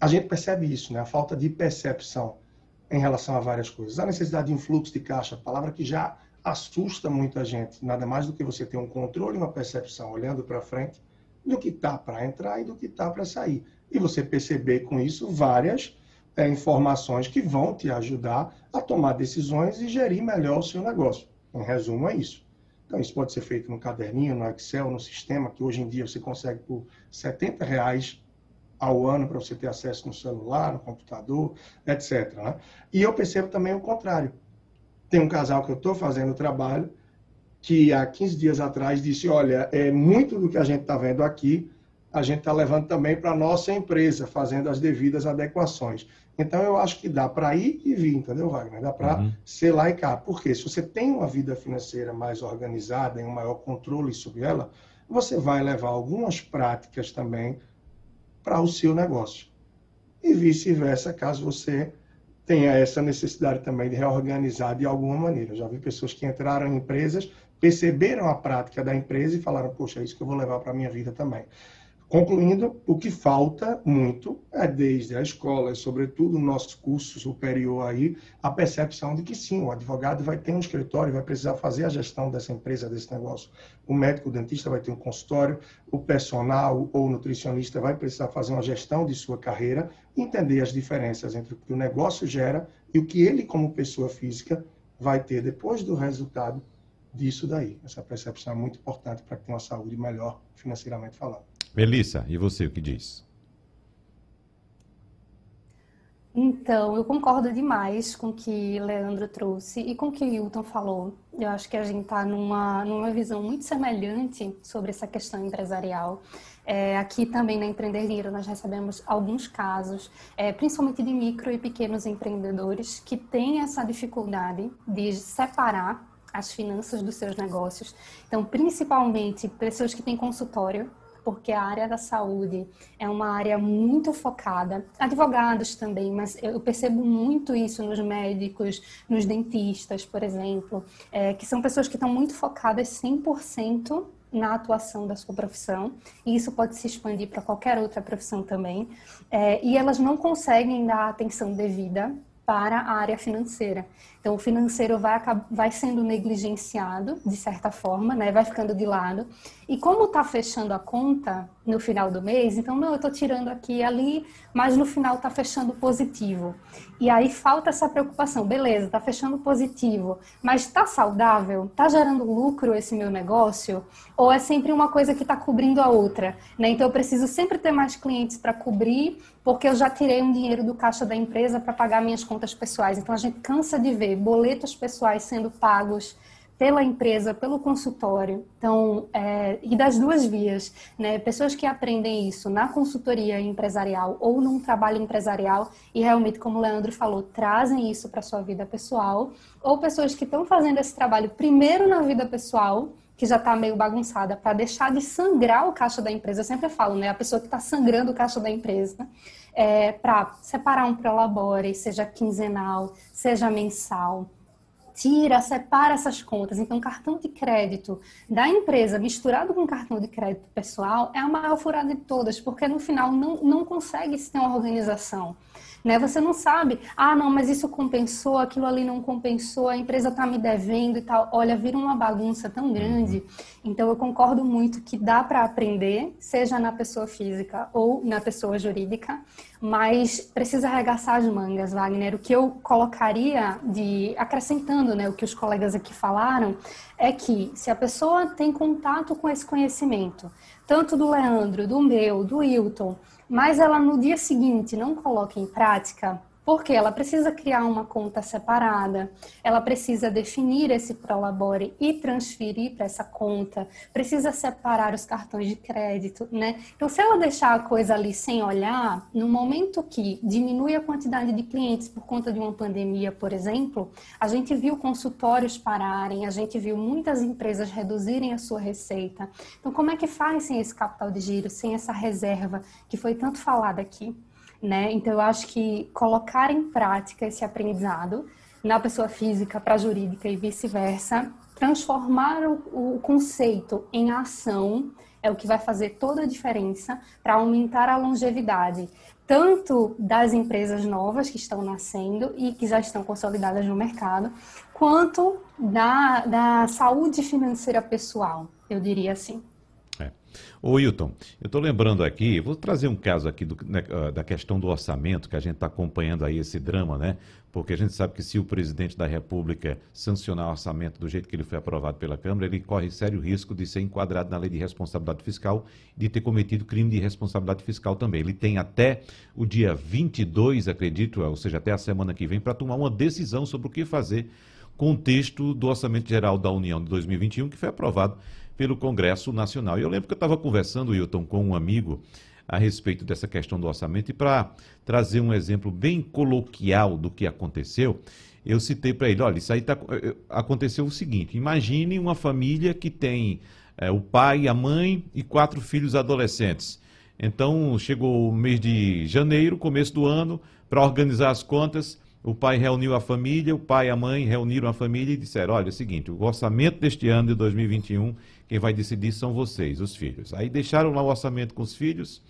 a gente percebe isso, né? A falta de percepção em relação a várias coisas. A necessidade de um fluxo de caixa, palavra que já assusta muita gente. Nada mais do que você ter um controle uma percepção olhando para frente do que está para entrar e do que está para sair. E você perceber com isso várias é, informações que vão te ajudar a tomar decisões e gerir melhor o seu negócio. Em resumo, é isso. Então, isso pode ser feito no caderninho, no Excel, no sistema, que hoje em dia você consegue por 70 reais ao ano para você ter acesso no celular, no computador, etc. né? E eu percebo também o contrário. Tem um casal que eu estou fazendo o trabalho que há 15 dias atrás disse, olha, é muito do que a gente está vendo aqui, a gente está levando também para a nossa empresa, fazendo as devidas adequações. Então, eu acho que dá para ir e vir, entendeu, Wagner? Dá para Uhum. ser lá e cá. Porque se você tem uma vida financeira mais organizada e um maior controle sobre ela, você vai levar algumas práticas também para o seu negócio. E vice-versa, caso você tenha essa necessidade também de reorganizar de alguma maneira. Já vi pessoas que entraram em empresas, perceberam a prática da empresa e falaram, poxa, é isso que eu vou levar para a minha vida também. Concluindo, o que falta muito é desde a escola, e sobretudo no nosso curso superior aí, a percepção de que sim, o advogado vai ter um escritório, vai precisar fazer a gestão dessa empresa, desse negócio. O médico, o dentista vai ter um consultório, o personal ou o nutricionista vai precisar fazer uma gestão de sua carreira, entender as diferenças entre o que o negócio gera e o que ele, como pessoa física, vai ter depois do resultado disso daí. Essa percepção é muito importante para tenha uma saúde melhor financeiramente falando. Melissa, e você o que diz? Então, eu concordo demais com o que Leandro trouxe e com o que Hilton falou. Eu acho que a gente está numa, numa visão muito semelhante sobre essa questão empresarial. É, aqui também na Empreender Dinheiro nós recebemos alguns casos, é, principalmente de micro e pequenos empreendedores, que têm essa dificuldade de separar as finanças dos seus negócios. Então, principalmente pessoas que têm consultório, porque a área da saúde é uma área muito focada, advogados também, mas eu percebo muito isso nos médicos, nos dentistas, por exemplo, é, que são pessoas que estão muito focadas 100% na atuação da sua profissão, e isso pode se expandir para qualquer outra profissão também, é, e elas não conseguem dar atenção devida para a área financeira. Então, o financeiro vai, vai sendo negligenciado, de certa forma, né? vai ficando de lado. E como está fechando a conta no final do mês, então, não, eu estou tirando aqui e ali, mas no final está fechando positivo. E aí falta essa preocupação. Beleza, está fechando positivo, mas está saudável? Está gerando lucro esse meu negócio? Ou é sempre uma coisa que está cobrindo a outra? Né? Então, eu preciso sempre ter mais clientes para cobrir, porque eu já tirei um dinheiro do caixa da empresa para pagar minhas contas pessoais. Então, a gente cansa de ver boletos pessoais sendo pagos pela empresa, pelo consultório. Então, é, e das duas vias, né? Pessoas que aprendem isso na consultoria empresarial ou num trabalho empresarial e realmente, como o Leandro falou, trazem isso para sua vida pessoal, ou pessoas que estão fazendo esse trabalho primeiro na vida pessoal, que já está meio bagunçada, para deixar de sangrar o caixa da empresa. Eu sempre falo, né? A pessoa que está sangrando o caixa da empresa. É, para separar um prolabore, seja quinzenal, seja mensal, tira, separa essas contas. Então, cartão de crédito da empresa misturado com cartão de crédito pessoal é a maior furada de todas, porque no final não, não consegue se ter uma organização. Né? Você não sabe, ah, não, mas isso compensou, aquilo ali não compensou, a empresa está me devendo e tal. Olha, vira uma bagunça tão grande. Então, eu concordo muito que dá para aprender, seja na pessoa física ou na pessoa jurídica, mas precisa arregaçar as mangas, Wagner. O que eu colocaria de acrescentando, né, o que os colegas aqui falaram, é que se a pessoa tem contato com esse conhecimento, tanto do Leandro, do meu, do Hilton, mas ela no dia seguinte não coloca em prática, Porque ela precisa criar uma conta separada, ela precisa definir esse prolabore e transferir para essa conta, precisa separar os cartões de crédito, né? Então, se ela deixar a coisa ali sem olhar, no momento que diminui a quantidade de clientes por conta de uma pandemia, por exemplo, a gente viu consultórios pararem, a gente viu muitas empresas reduzirem a sua receita. Então, como é que faz sem esse capital de giro, sem essa reserva que foi tanto falada aqui? Né? Então eu acho que colocar em prática esse aprendizado na pessoa física para jurídica e vice-versa, transformar o, o conceito em ação é o que vai fazer toda a diferença para aumentar a longevidade, tanto das empresas novas que estão nascendo e que já estão consolidadas no mercado, quanto da, da saúde financeira pessoal, eu diria assim. Ô Wilton, eu estou lembrando aqui, vou trazer um caso aqui do, né, ah, da questão do orçamento, que a gente está acompanhando aí esse drama, né? Porque a gente sabe que se o presidente da República sancionar o orçamento do jeito que ele foi aprovado pela Câmara, ele corre sério risco de ser enquadrado na lei de responsabilidade fiscal de ter cometido crime de responsabilidade fiscal também. Ele tem até o dia 22, acredito, ou seja, até a semana que vem, para tomar uma decisão sobre o que fazer com o texto do Orçamento Geral da União de 2021, que foi aprovado pelo Congresso Nacional. E eu lembro que eu estava conversando, Wilton, com um amigo a respeito dessa questão do orçamento e para trazer um exemplo bem coloquial do que aconteceu, eu citei para ele, olha, isso aí tá, eh, aconteceu o seguinte, imagine uma família que tem é, o pai, a mãe e quatro filhos adolescentes. Então, chegou o mês de janeiro, começo do ano, para organizar as contas, o pai reuniu a família, o pai e a mãe reuniram a família e disseram: olha, é o seguinte, o orçamento deste ano de 2021, quem vai decidir são vocês, os filhos. Aí deixaram lá o orçamento com os filhos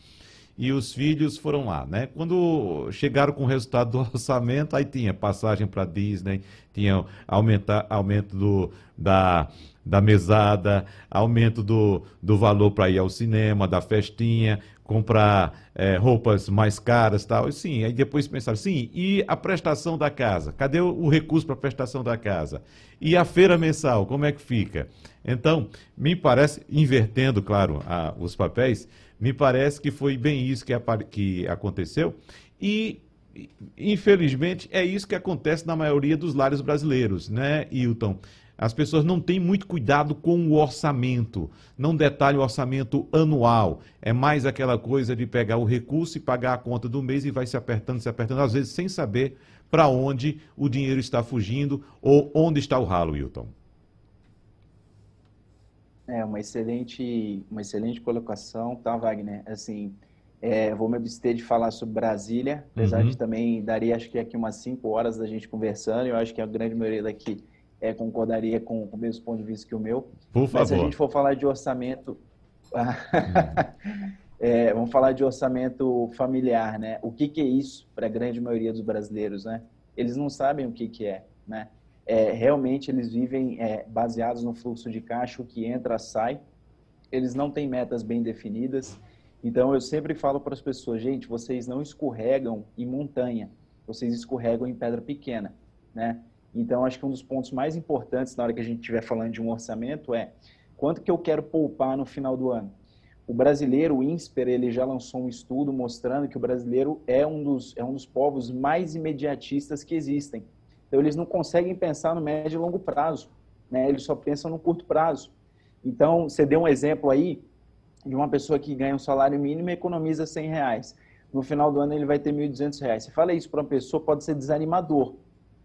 e os filhos foram lá, né? Quando chegaram com o resultado do orçamento, aí tinha passagem para Disney, tinha aumentar, aumento do, da, da mesada, aumento do, do valor para ir ao cinema, da festinha, comprar é, roupas mais caras tal. E, sim, aí depois pensaram, sim, e a prestação da casa? Cadê o, o recurso para a prestação da casa? E a feira mensal, como é que fica? Então, me parece, invertendo, claro, a, os papéis, me parece que foi bem isso que, a, que aconteceu. E infelizmente, é isso que acontece na maioria dos lares brasileiros, né, Hilton? As pessoas não têm muito cuidado com o orçamento, não detalham o orçamento anual. É mais aquela coisa de pegar o recurso e pagar a conta do mês e vai se apertando, se apertando, às vezes sem saber para onde o dinheiro está fugindo ou onde está o ralo, Wilton. É uma excelente, uma excelente colocação, tá, Wagner? Assim, é, vou me abster de falar sobre Brasília, apesar uhum. de também daria, acho que aqui umas cinco horas da gente conversando. Eu acho que a grande maioria daqui é, concordaria com, com, o mesmo ponto de vista que o meu. Por favor. Mas se a gente for falar de orçamento, é, vamos falar de orçamento familiar, né? O que, que é isso para a grande maioria dos brasileiros, né? Eles não sabem o que, que é, né? É, realmente eles vivem é, baseados no fluxo de caixa, o que entra, sai. Eles não têm metas bem definidas. Então eu sempre falo para as pessoas, gente, vocês não escorregam em montanha, vocês escorregam em pedra pequena, né? Então, acho que um dos pontos mais importantes na hora que a gente estiver falando de um orçamento é quanto que eu quero poupar no final do ano. O brasileiro, o INSPER, ele já lançou um estudo mostrando que o brasileiro é um dos, é um dos povos mais imediatistas que existem. Então, eles não conseguem pensar no médio e longo prazo, né? eles só pensam no curto prazo. Então, você deu um exemplo aí de uma pessoa que ganha um salário mínimo e economiza 100 reais. No final do ano, ele vai ter 1.200 reais. Você fala isso para uma pessoa, pode ser desanimador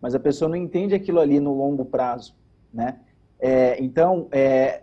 mas a pessoa não entende aquilo ali no longo prazo, né? É, então, é,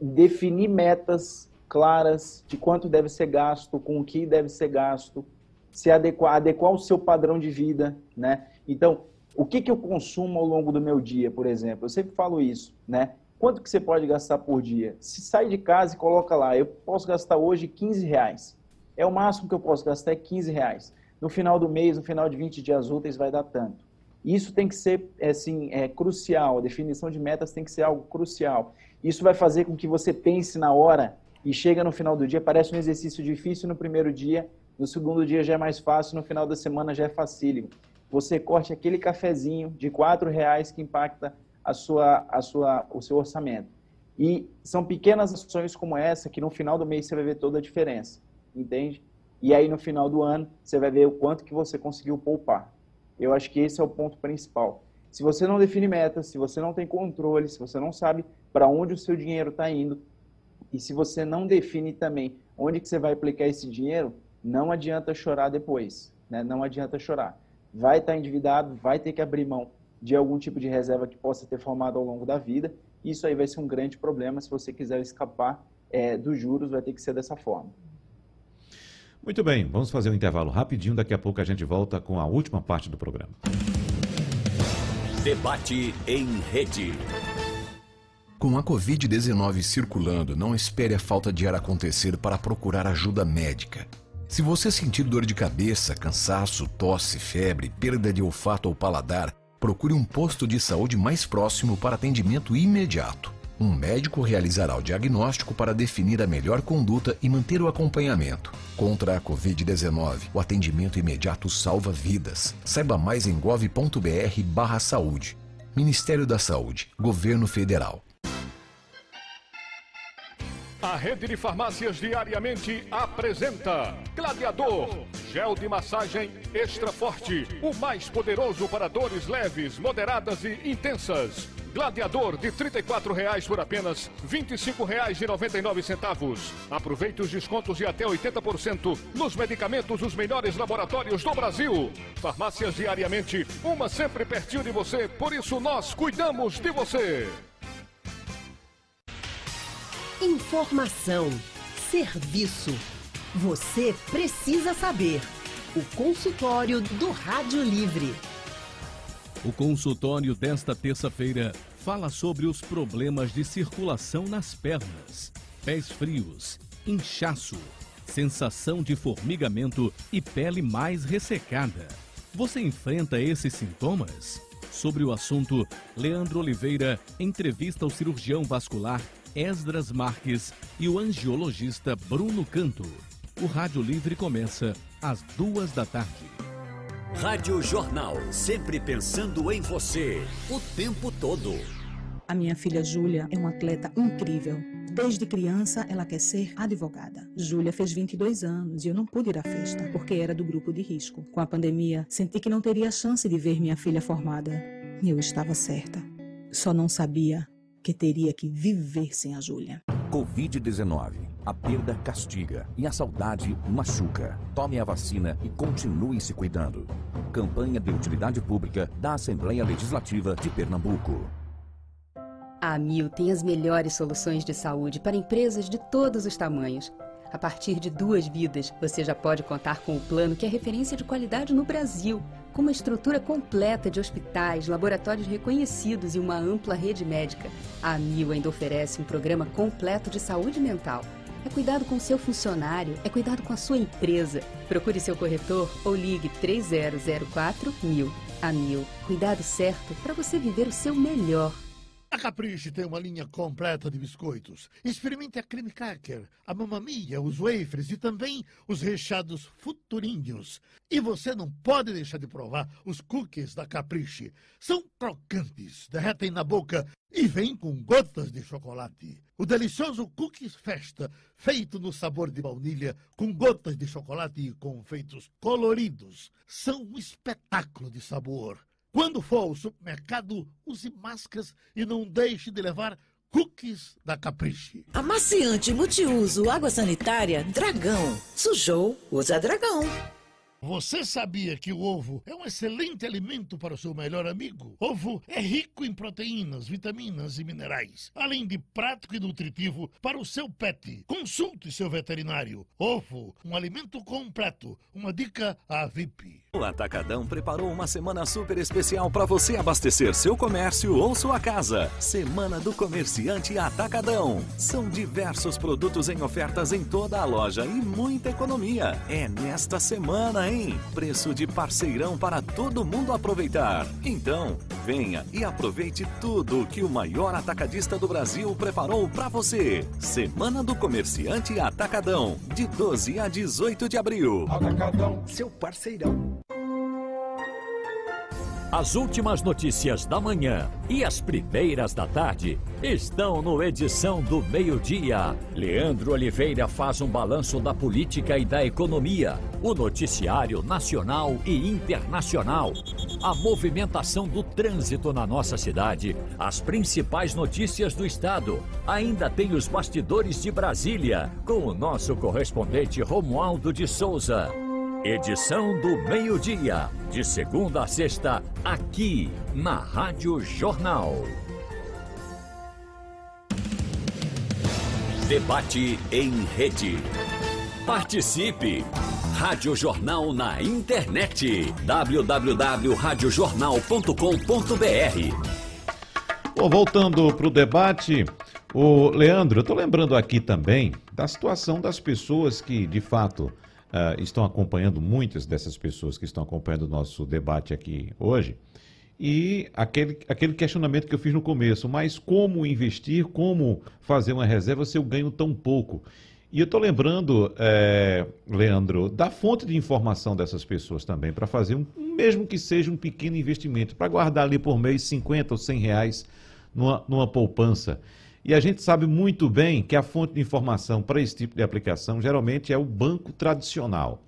definir metas claras de quanto deve ser gasto, com o que deve ser gasto, se adequar, adequar o seu padrão de vida, né? Então, o que, que eu consumo ao longo do meu dia, por exemplo? Eu sempre falo isso, né? Quanto que você pode gastar por dia? Se sai de casa e coloca lá, eu posso gastar hoje 15 reais. É o máximo que eu posso gastar é 15 reais. No final do mês, no final de 20 dias úteis, vai dar tanto. Isso tem que ser assim, é, crucial, a definição de metas tem que ser algo crucial. Isso vai fazer com que você pense na hora e chega no final do dia, parece um exercício difícil no primeiro dia, no segundo dia já é mais fácil, no final da semana já é facílimo. Você corte aquele cafezinho de quatro reais que impacta a sua, a sua, o seu orçamento. E são pequenas ações como essa que no final do mês você vai ver toda a diferença, entende? E aí no final do ano você vai ver o quanto que você conseguiu poupar. Eu acho que esse é o ponto principal. Se você não define metas, se você não tem controle, se você não sabe para onde o seu dinheiro está indo, e se você não define também onde que você vai aplicar esse dinheiro, não adianta chorar depois, né? Não adianta chorar. Vai estar tá endividado, vai ter que abrir mão de algum tipo de reserva que possa ter formado ao longo da vida. Isso aí vai ser um grande problema se você quiser escapar é, dos juros, vai ter que ser dessa forma. Muito bem, vamos fazer um intervalo rapidinho, daqui a pouco a gente volta com a última parte do programa. Debate em rede. Com a Covid-19 circulando, não espere a falta de ar acontecer para procurar ajuda médica. Se você sentir dor de cabeça, cansaço, tosse, febre, perda de olfato ou paladar, procure um posto de saúde mais próximo para atendimento imediato. Um médico realizará o diagnóstico para definir a melhor conduta e manter o acompanhamento. Contra a Covid-19, o atendimento imediato salva vidas. Saiba mais em gov.br/saúde. Ministério da Saúde, Governo Federal. A rede de farmácias diariamente apresenta Gladiador, gel de massagem extra forte, o mais poderoso para dores leves, moderadas e intensas. Gladiador de R$ 34,00 por apenas R$ 25,99. Aproveite os descontos de até 80% nos medicamentos dos melhores laboratórios do Brasil. Farmácias diariamente, uma sempre pertinho de você, por isso nós cuidamos de você. Informação, serviço. Você precisa saber. O consultório do Rádio Livre. O consultório desta terça-feira fala sobre os problemas de circulação nas pernas, pés frios, inchaço, sensação de formigamento e pele mais ressecada. Você enfrenta esses sintomas? Sobre o assunto, Leandro Oliveira entrevista o cirurgião vascular Esdras Marques e o angiologista Bruno Canto. O Rádio Livre começa às duas da tarde. Rádio Jornal, sempre pensando em você, o tempo todo. A minha filha Júlia é uma atleta incrível. Desde criança, ela quer ser advogada. Júlia fez 22 anos e eu não pude ir à festa, porque era do grupo de risco. Com a pandemia, senti que não teria chance de ver minha filha formada. E eu estava certa. Só não sabia que teria que viver sem a Júlia. Covid-19. A perda castiga e a saudade machuca. Tome a vacina e continue se cuidando. Campanha de utilidade pública da Assembleia Legislativa de Pernambuco. A Amil tem as melhores soluções de saúde para empresas de todos os tamanhos. A partir de duas vidas, você já pode contar com o plano que é referência de qualidade no Brasil. Com uma estrutura completa de hospitais, laboratórios reconhecidos e uma ampla rede médica, a Amil ainda oferece um programa completo de saúde mental. É cuidado com seu funcionário, é cuidado com a sua empresa. Procure seu corretor ou ligue 3004 mil. A Mil, cuidado certo para você viver o seu melhor. A Caprice tem uma linha completa de biscoitos. Experimente a creme cracker, a mamamia, os wafers e também os recheados futurinhos. E você não pode deixar de provar os cookies da Caprice. São crocantes, derretem na boca e vêm com gotas de chocolate. O delicioso Cookies Festa, feito no sabor de baunilha, com gotas de chocolate e confeitos coloridos, são um espetáculo de sabor. Quando for ao supermercado, use máscaras e não deixe de levar cookies da Capriche. Amaciante multiuso água sanitária Dragão. Sujou, usa Dragão. Você sabia que o ovo é um excelente alimento para o seu melhor amigo? Ovo é rico em proteínas, vitaminas e minerais, além de prático e nutritivo para o seu pet. Consulte seu veterinário. Ovo, um alimento completo. Uma dica à VIP. O Atacadão preparou uma semana super especial para você abastecer seu comércio ou sua casa. Semana do Comerciante Atacadão. São diversos produtos em ofertas em toda a loja e muita economia. É nesta semana, hein? Preço de parceirão para todo mundo aproveitar. Então, venha e aproveite tudo que o maior atacadista do Brasil preparou para você. Semana do Comerciante Atacadão, de 12 a 18 de abril. Atacadão, seu parceirão. As últimas notícias da manhã e as primeiras da tarde estão no Edição do Meio-Dia. Leandro Oliveira faz um balanço da política e da economia, o noticiário nacional e internacional. a movimentação do trânsito na nossa cidade, as principais notícias do estado. Ainda tem os bastidores de Brasília, com o nosso correspondente Romualdo de Souza. Edição do meio-dia, de segunda a sexta, aqui na Rádio Jornal. Debate em rede. Participe! Rádio Jornal na internet. www.radiojornal.com.br Bom, voltando para o debate, o Leandro, eu estou lembrando aqui também da situação das pessoas que, de fato, ah, estão acompanhando, muitas dessas pessoas que estão acompanhando o nosso debate aqui hoje, e aquele, aquele questionamento que eu fiz no começo, mas como investir, como fazer uma reserva se eu ganho tão pouco? E eu estou lembrando, eh, Leandro, da fonte de informação dessas pessoas também, para fazer um, mesmo que seja um pequeno investimento, para guardar ali por mês 50 ou 100 reais numa, numa poupança. E a gente sabe muito bem que a fonte de informação para esse tipo de aplicação geralmente é o banco tradicional.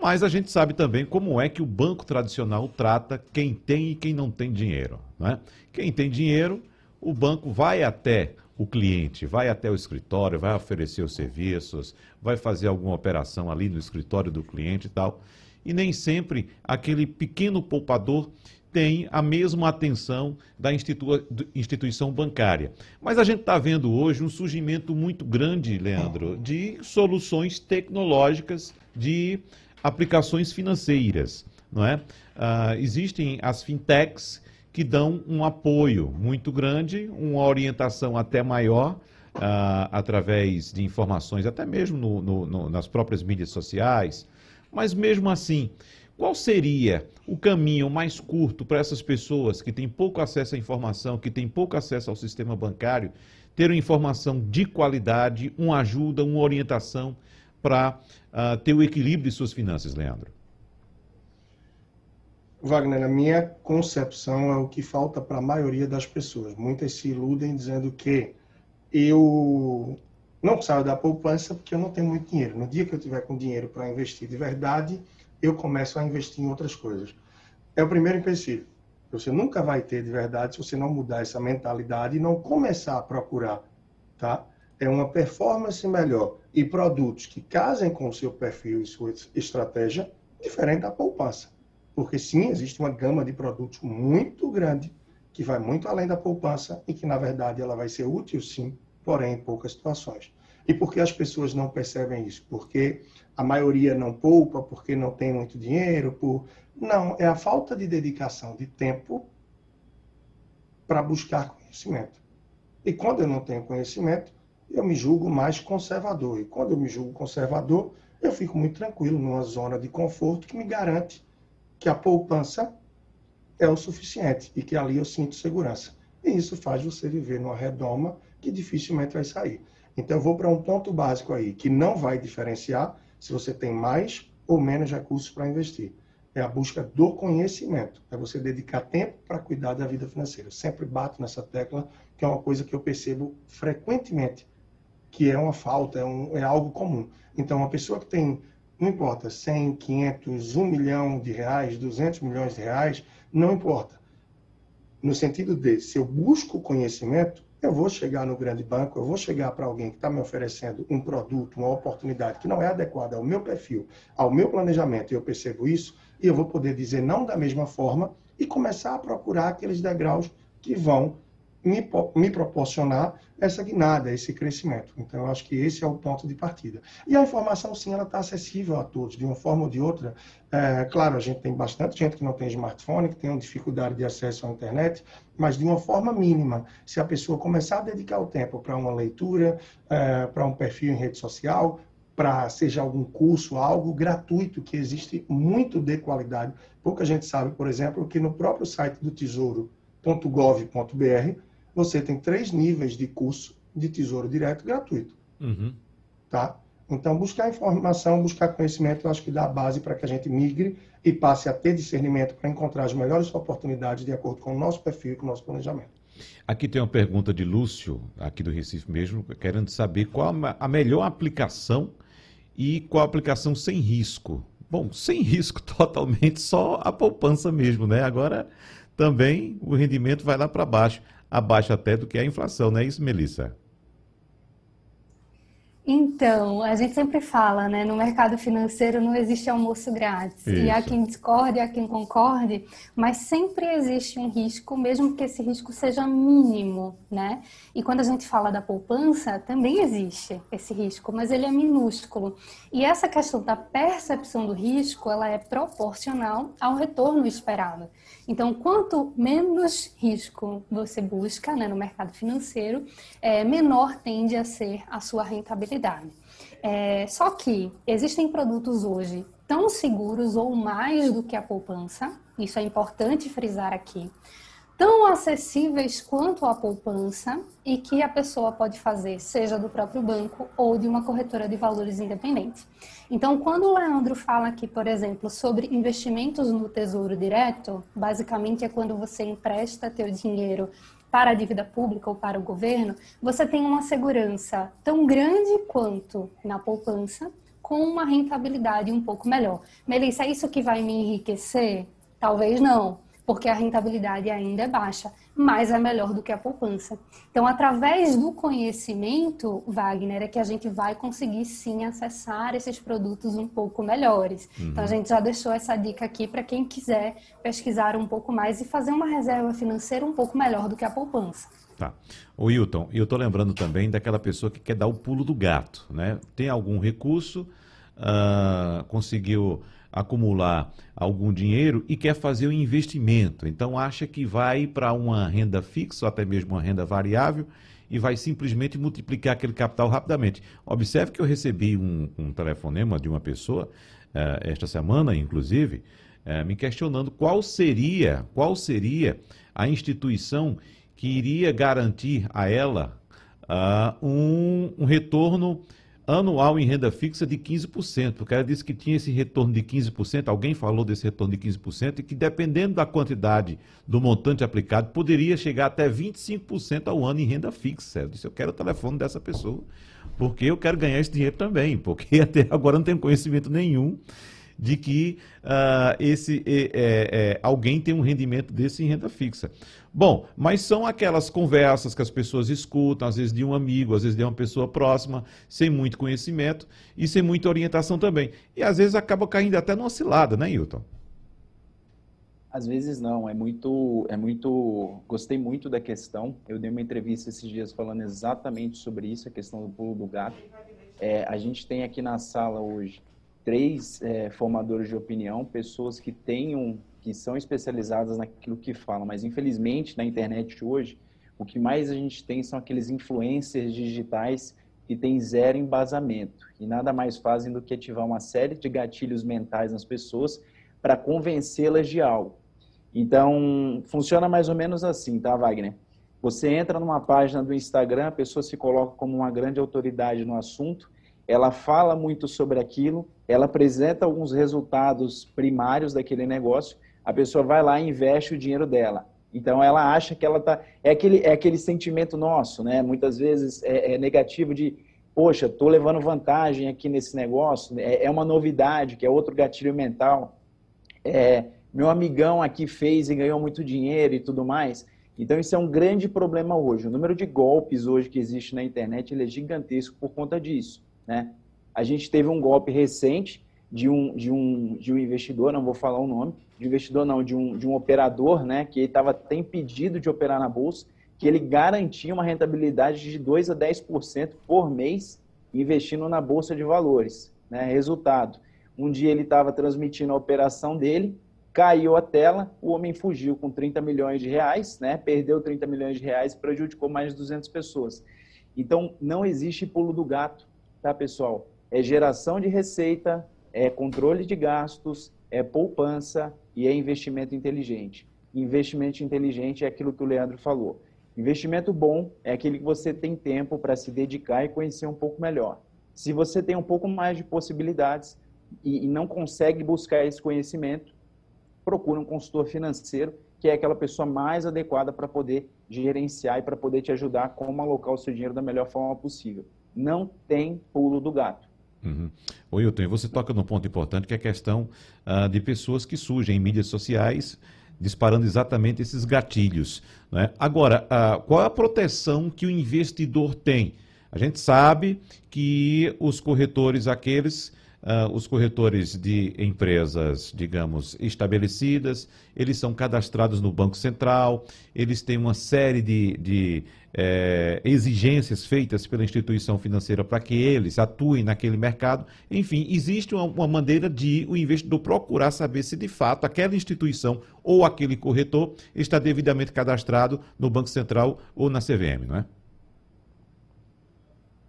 Mas a gente sabe também como é que o banco tradicional trata quem tem e quem não tem dinheiro. Né? Quem tem dinheiro, o banco vai até o cliente, vai até o escritório, vai oferecer os serviços, vai fazer alguma operação ali no escritório do cliente e tal. E nem sempre aquele pequeno poupador tem a mesma atenção da institu instituição bancária. Mas a gente está vendo hoje um surgimento muito grande, Leandro, de soluções tecnológicas de aplicações financeiras. Não é? Ah, existem as fintechs que dão um apoio muito grande, uma orientação até maior, ah, através de informações, até mesmo no, no, no, nas próprias mídias sociais. Mas mesmo assim, qual seria o caminho mais curto para essas pessoas que têm pouco acesso à informação, que têm pouco acesso ao sistema bancário, ter informação de qualidade, uma ajuda, uma orientação para uh, ter o equilíbrio de suas finanças, Leandro? Wagner, a minha concepção é o que falta para a maioria das pessoas. Muitas se iludem dizendo que eu não saio da poupança porque eu não tenho muito dinheiro. No dia que eu tiver com dinheiro para investir de verdade, eu começo a investir em outras coisas. É o primeiro empecilho. Você nunca vai ter de verdade se você não mudar essa mentalidade e não começar a procurar, tá? É uma performance melhor e produtos que casem com o seu perfil e sua estratégia, diferente da poupança. Porque sim, existe uma gama de produtos muito grande que vai muito além da poupança e que, na verdade, ela vai ser útil sim, porém em poucas situações. E por que as pessoas não percebem isso? Porque a maioria não poupa, porque não tem muito dinheiro, por não, é a falta de dedicação de tempo para buscar conhecimento. E quando eu não tenho conhecimento, eu me julgo mais conservador. E quando eu me julgo conservador, eu fico muito tranquilo numa zona de conforto que me garante que a poupança é o suficiente e que ali eu sinto segurança. E isso faz você viver numa redoma que dificilmente vai sair. Então, eu vou para um ponto básico aí, que não vai diferenciar se você tem mais ou menos recursos para investir. É a busca do conhecimento. É você dedicar tempo para cuidar da vida financeira. Eu sempre bato nessa tecla, que é uma coisa que eu percebo frequentemente, que é uma falta, é, um, é algo comum. Então, uma pessoa que tem, não importa, 100, 500, 1 milhão de reais, 200 milhões de reais, não importa. No sentido de, se eu busco conhecimento, eu vou chegar no grande banco, eu vou chegar para alguém que está me oferecendo um produto, uma oportunidade que não é adequada ao meu perfil, ao meu planejamento, e eu percebo isso, e eu vou poder dizer não da mesma forma e começar a procurar aqueles degraus que vão me, me proporcionar essa guinada, esse crescimento. Então, eu acho que esse é o ponto de partida. E a informação, sim, ela está acessível a todos, de uma forma ou de outra. É, claro, a gente tem bastante gente que não tem smartphone, que tem uma dificuldade de acesso à internet, mas de uma forma mínima. Se a pessoa começar a dedicar o tempo para uma leitura, é, para um perfil em rede social, para seja algum curso, algo gratuito, que existe muito de qualidade. Pouca gente sabe, por exemplo, que no próprio site do tesouro.gov.br você tem três níveis de curso de Tesouro Direto gratuito. Uhum. Tá? Então, buscar informação, buscar conhecimento, eu acho que dá a base para que a gente migre e passe a ter discernimento para encontrar as melhores oportunidades de acordo com o nosso perfil e com o nosso planejamento. Aqui tem uma pergunta de Lúcio, aqui do Recife mesmo, querendo saber qual a melhor aplicação e qual a aplicação sem risco Bom, sem risco totalmente, só a poupança mesmo, né? Agora também o rendimento vai lá para baixo, abaixo até do que a inflação, não é isso, Melissa? Então, a gente sempre fala, né? No mercado financeiro não existe almoço grátis. E há Isso. quem discorde, há quem concorde, mas sempre existe um risco, mesmo que esse risco seja mínimo, né? E quando a gente fala da poupança, também existe esse risco, mas ele é minúsculo. E essa questão da percepção do risco, ela é proporcional ao retorno esperado. Então, quanto menos risco você busca né, no mercado financeiro, é, menor tende a ser a sua rentabilidade. É, só que existem produtos hoje tão seguros ou mais do que a poupança, isso é importante frisar aqui, tão acessíveis quanto a poupança e que a pessoa pode fazer, seja do próprio banco ou de uma corretora de valores independente. Então, quando o Leandro fala aqui, por exemplo, sobre investimentos no Tesouro Direto, basicamente é quando você empresta teu dinheiro para a dívida pública ou para o governo, você tem uma segurança tão grande quanto na poupança, com uma rentabilidade um pouco melhor. Melissa, é isso que vai me enriquecer? Talvez não, porque a rentabilidade ainda é baixa, mas é melhor do que a poupança. Então, através do conhecimento, Wagner, é que a gente vai conseguir sim acessar esses produtos um pouco melhores. Uhum. Então, a gente já deixou essa dica aqui para quem quiser pesquisar um pouco mais e fazer uma reserva financeira um pouco melhor do que a poupança. Tá. O Hilton, eu estou lembrando também daquela pessoa que quer dar o pulo do gato, né? Tem algum recurso, ah, conseguiu acumular algum dinheiro e quer fazer um investimento. Então acha que vai para uma renda fixa ou até mesmo uma renda variável e vai simplesmente multiplicar aquele capital rapidamente. Observe que eu recebi um, um telefonema de uma pessoa eh, esta semana, inclusive, eh, me questionando qual seria, qual seria a instituição que iria garantir a ela ah, um, um retorno anual em renda fixa de 15%, porque ela disse que tinha esse retorno de 15%, alguém falou desse retorno de 15%, e que dependendo da quantidade do montante aplicado, poderia chegar até 25% ao ano em renda fixa. Eu disse, eu quero o telefone dessa pessoa, porque eu quero ganhar esse dinheiro também, porque até agora não tenho conhecimento nenhum de que ah, esse é, é, alguém tem um rendimento desse em renda fixa. Bom, mas são aquelas conversas que as pessoas escutam, às vezes de um amigo, às vezes de uma pessoa próxima, sem muito conhecimento e sem muita orientação também. E às vezes acaba caindo até numa cilada, né, Hilton? Às vezes não, é muito, é muito, gostei muito da questão. Eu dei uma entrevista esses dias falando exatamente sobre isso, a questão do pulo do gato. É, a gente tem aqui na sala hoje três é, formadores de opinião, pessoas que tenham, que são especializadas naquilo que falam, mas infelizmente na internet hoje o que mais a gente tem são aqueles influencers digitais que têm zero embasamento e nada mais fazem do que ativar uma série de gatilhos mentais nas pessoas para convencê-las de algo. Então, funciona mais ou menos assim, tá, Wagner? Você entra numa página do Instagram, a pessoa se coloca como uma grande autoridade no assunto, ela fala muito sobre aquilo, ela apresenta alguns resultados primários daquele negócio, a pessoa vai lá e investe o dinheiro dela. Então ela acha que ela tá é aquele é aquele sentimento nosso, né? Muitas vezes é, é negativo de poxa, tô levando vantagem aqui nesse negócio, é, é uma novidade, que é outro gatilho mental. É, meu amigão aqui fez e ganhou muito dinheiro e tudo mais. Então isso é um grande problema hoje. O número de golpes hoje que existe na internet é gigantesco por conta disso, né? A gente teve um golpe recente de um, de um, de um investidor, não vou falar o nome, de investidor não, de um, de um operador, né, que estava até impedido de operar na bolsa, que ele garantia uma rentabilidade de 2 a 10% por mês investindo na bolsa de valores. Né? Resultado, um dia ele estava transmitindo a operação dele, caiu a tela, o homem fugiu com 30 milhões de reais, né? perdeu 30 milhões de reais prejudicou mais de 200 pessoas. Então, não existe pulo do gato, tá, pessoal? É geração de receita, é controle de gastos, é poupança e é investimento inteligente. Investimento inteligente é aquilo que o Leandro falou. Investimento bom é aquele que você tem tempo para se dedicar e conhecer um pouco melhor. Se você tem um pouco mais de possibilidades e, e não consegue buscar esse conhecimento, procura um consultor financeiro, que é aquela pessoa mais adequada para poder gerenciar e para poder te ajudar como alocar o seu dinheiro da melhor forma possível. Não tem pulo do gato. Uhum. Ô, Hilton, você toca num ponto importante que é a questão ah, de pessoas que surgem em mídias sociais disparando exatamente esses gatilhos. Né? Agora, ah, qual a proteção que o investidor tem? A gente sabe que os corretores, aqueles Uh, os corretores de empresas, digamos, estabelecidas, eles são cadastrados no Banco Central, eles têm uma série de, de eh, exigências feitas pela instituição financeira para que eles atuem naquele mercado. Enfim, existe uma, uma, maneira de o investidor procurar saber se de fato aquela instituição ou aquele corretor está devidamente cadastrado no Banco Central ou na CVM, não é?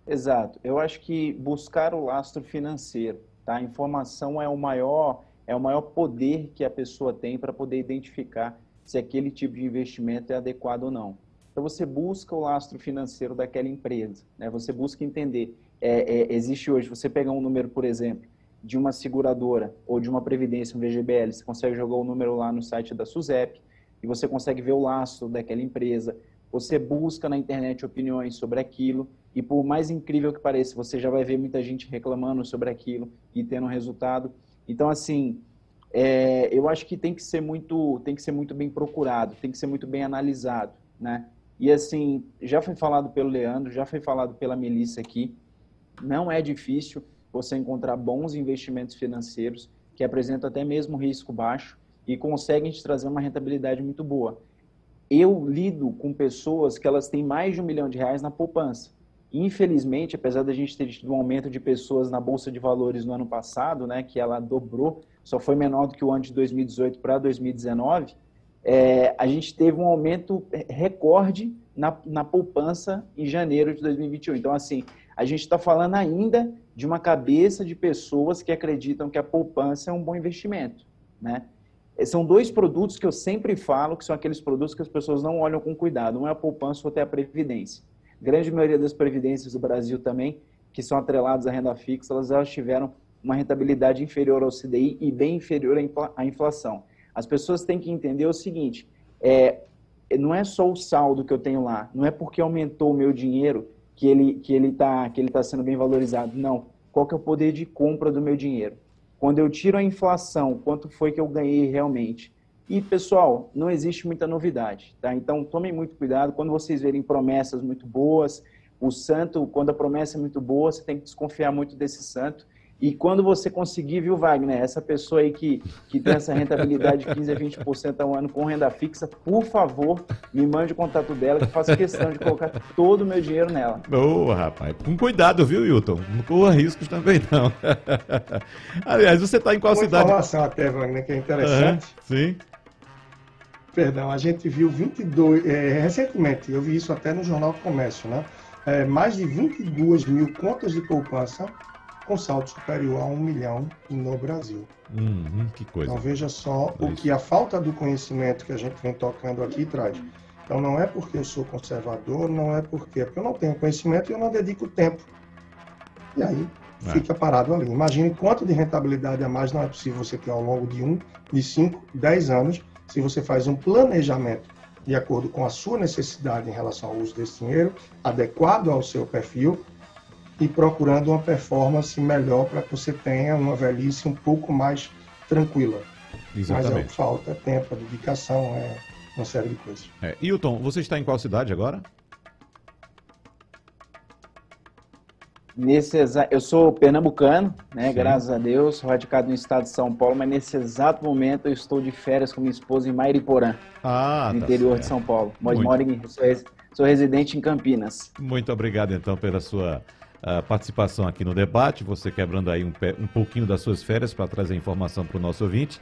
Exato. Eu acho que buscar o lastro financeiro, tá? A informação é o maior é o maior poder que a pessoa tem para poder identificar se aquele tipo de investimento é adequado ou não. Então você busca o lastro financeiro daquela empresa, né? Você busca entender. É, é, existe hoje, você pegar um número, por exemplo, de uma seguradora ou de uma previdência, um VGBL, você consegue jogar o número lá no site da SUSEP e você consegue ver o lastro daquela empresa. Você busca na internet opiniões sobre aquilo e por mais incrível que pareça, você já vai ver muita gente reclamando sobre aquilo e tendo resultado. Então, assim, é, eu acho que tem que ser muito, tem que ser muito bem procurado, tem que ser muito bem analisado, né? E assim, já foi falado pelo Leandro, já foi falado pela Melissa aqui, não é difícil você encontrar bons investimentos financeiros que apresentam até mesmo risco baixo e conseguem te trazer uma rentabilidade muito boa. Eu lido com pessoas que elas têm mais de um milhão de reais na poupança. Infelizmente, apesar da gente ter tido um aumento de pessoas na Bolsa de Valores no ano passado, né, que ela dobrou, só foi menor do que o ano de 2018 para 2019, é, a gente teve um aumento recorde na, na poupança em janeiro de 2021. Então, assim, a gente está falando ainda de uma cabeça de pessoas que acreditam que a poupança é um bom investimento, né? São dois produtos que eu sempre falo que são aqueles produtos que as pessoas não olham com cuidado. Um é a poupança, outro é a previdência grande maioria das previdências do Brasil também, que são atreladas à renda fixa, elas, elas tiveram uma rentabilidade inferior ao CDI e bem inferior à inflação. As pessoas têm que entender o seguinte, é, não é só o saldo que eu tenho lá, não é porque aumentou o meu dinheiro que ele que ele está que ele tá sendo bem valorizado, não. Qual que é o poder de compra do meu dinheiro? Quando eu tiro a inflação, quanto foi que eu ganhei realmente? E, pessoal, não existe muita novidade, tá? Então, tomem muito cuidado quando vocês verem promessas muito boas. O santo, quando a promessa é muito boa, você tem que desconfiar muito desse santo. E quando você conseguir, viu, Wagner, essa pessoa aí que, que tem essa rentabilidade de 15% a 20% ao ano com renda fixa, por favor, me mande o contato dela, que eu faço questão de colocar todo o meu dinheiro nela. Boa, rapaz. Com cuidado, viu, Hilton? Não corra riscos também, não. Aliás, você está em qual Uma cidade? informação até, Wagner, que é interessante. Uhum, sim. Perdão, a gente viu 22, é, recentemente, eu vi isso até no Jornal do Comércio, né? É, mais de 22 mil contas de poupança com saldo superior a um milhão no Brasil. Uhum, que coisa. Então veja só o que a falta do conhecimento que a gente vem tocando aqui traz. Então não é porque eu sou conservador, não é porque, é porque eu não tenho conhecimento e eu não dedico tempo. E aí É. fica parado ali. Imagine quanto de rentabilidade a mais não é possível você ter ao longo de um, de cinco, dez anos, se você faz um planejamento de acordo com a sua necessidade em relação ao uso desse dinheiro, adequado ao seu perfil e procurando uma performance melhor para que você tenha uma velhice um pouco mais tranquila. Mas é o Exatamente. que falta, é tempo, é dedicação, é uma série de coisas. É. Hilton, você está em qual cidade agora? Nesse exa... Eu sou pernambucano, né? Graças a Deus, radicado no estado de São Paulo, mas nesse exato momento eu estou de férias com minha esposa em Mairiporã, Ah, no tá interior de certo. São Paulo. Moro, em... sou, res- sou residente em Campinas. Muito obrigado, então, pela sua ah, participação aqui no debate. Você quebrando aí um, pé- um pouquinho das suas férias para trazer informação para o nosso ouvinte.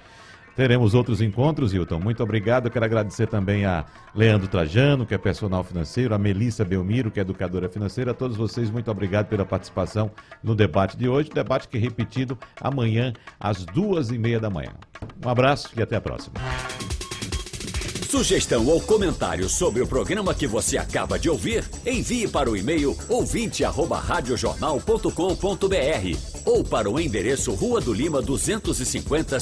Teremos outros encontros, Hilton. Muito obrigado. Quero agradecer também a Leandro Trajano, que é personal financeiro, a Melissa Belmiro, que é educadora financeira. A todos vocês, muito obrigado pela participação no debate de hoje. Debate que é repetido amanhã, às duas e meia da manhã. Um abraço e até a próxima. Sugestão ou comentário sobre o programa que você acaba de ouvir, envie para o e-mail ouvinte@radiojornal.com.br ou para o endereço Rua do Lima 250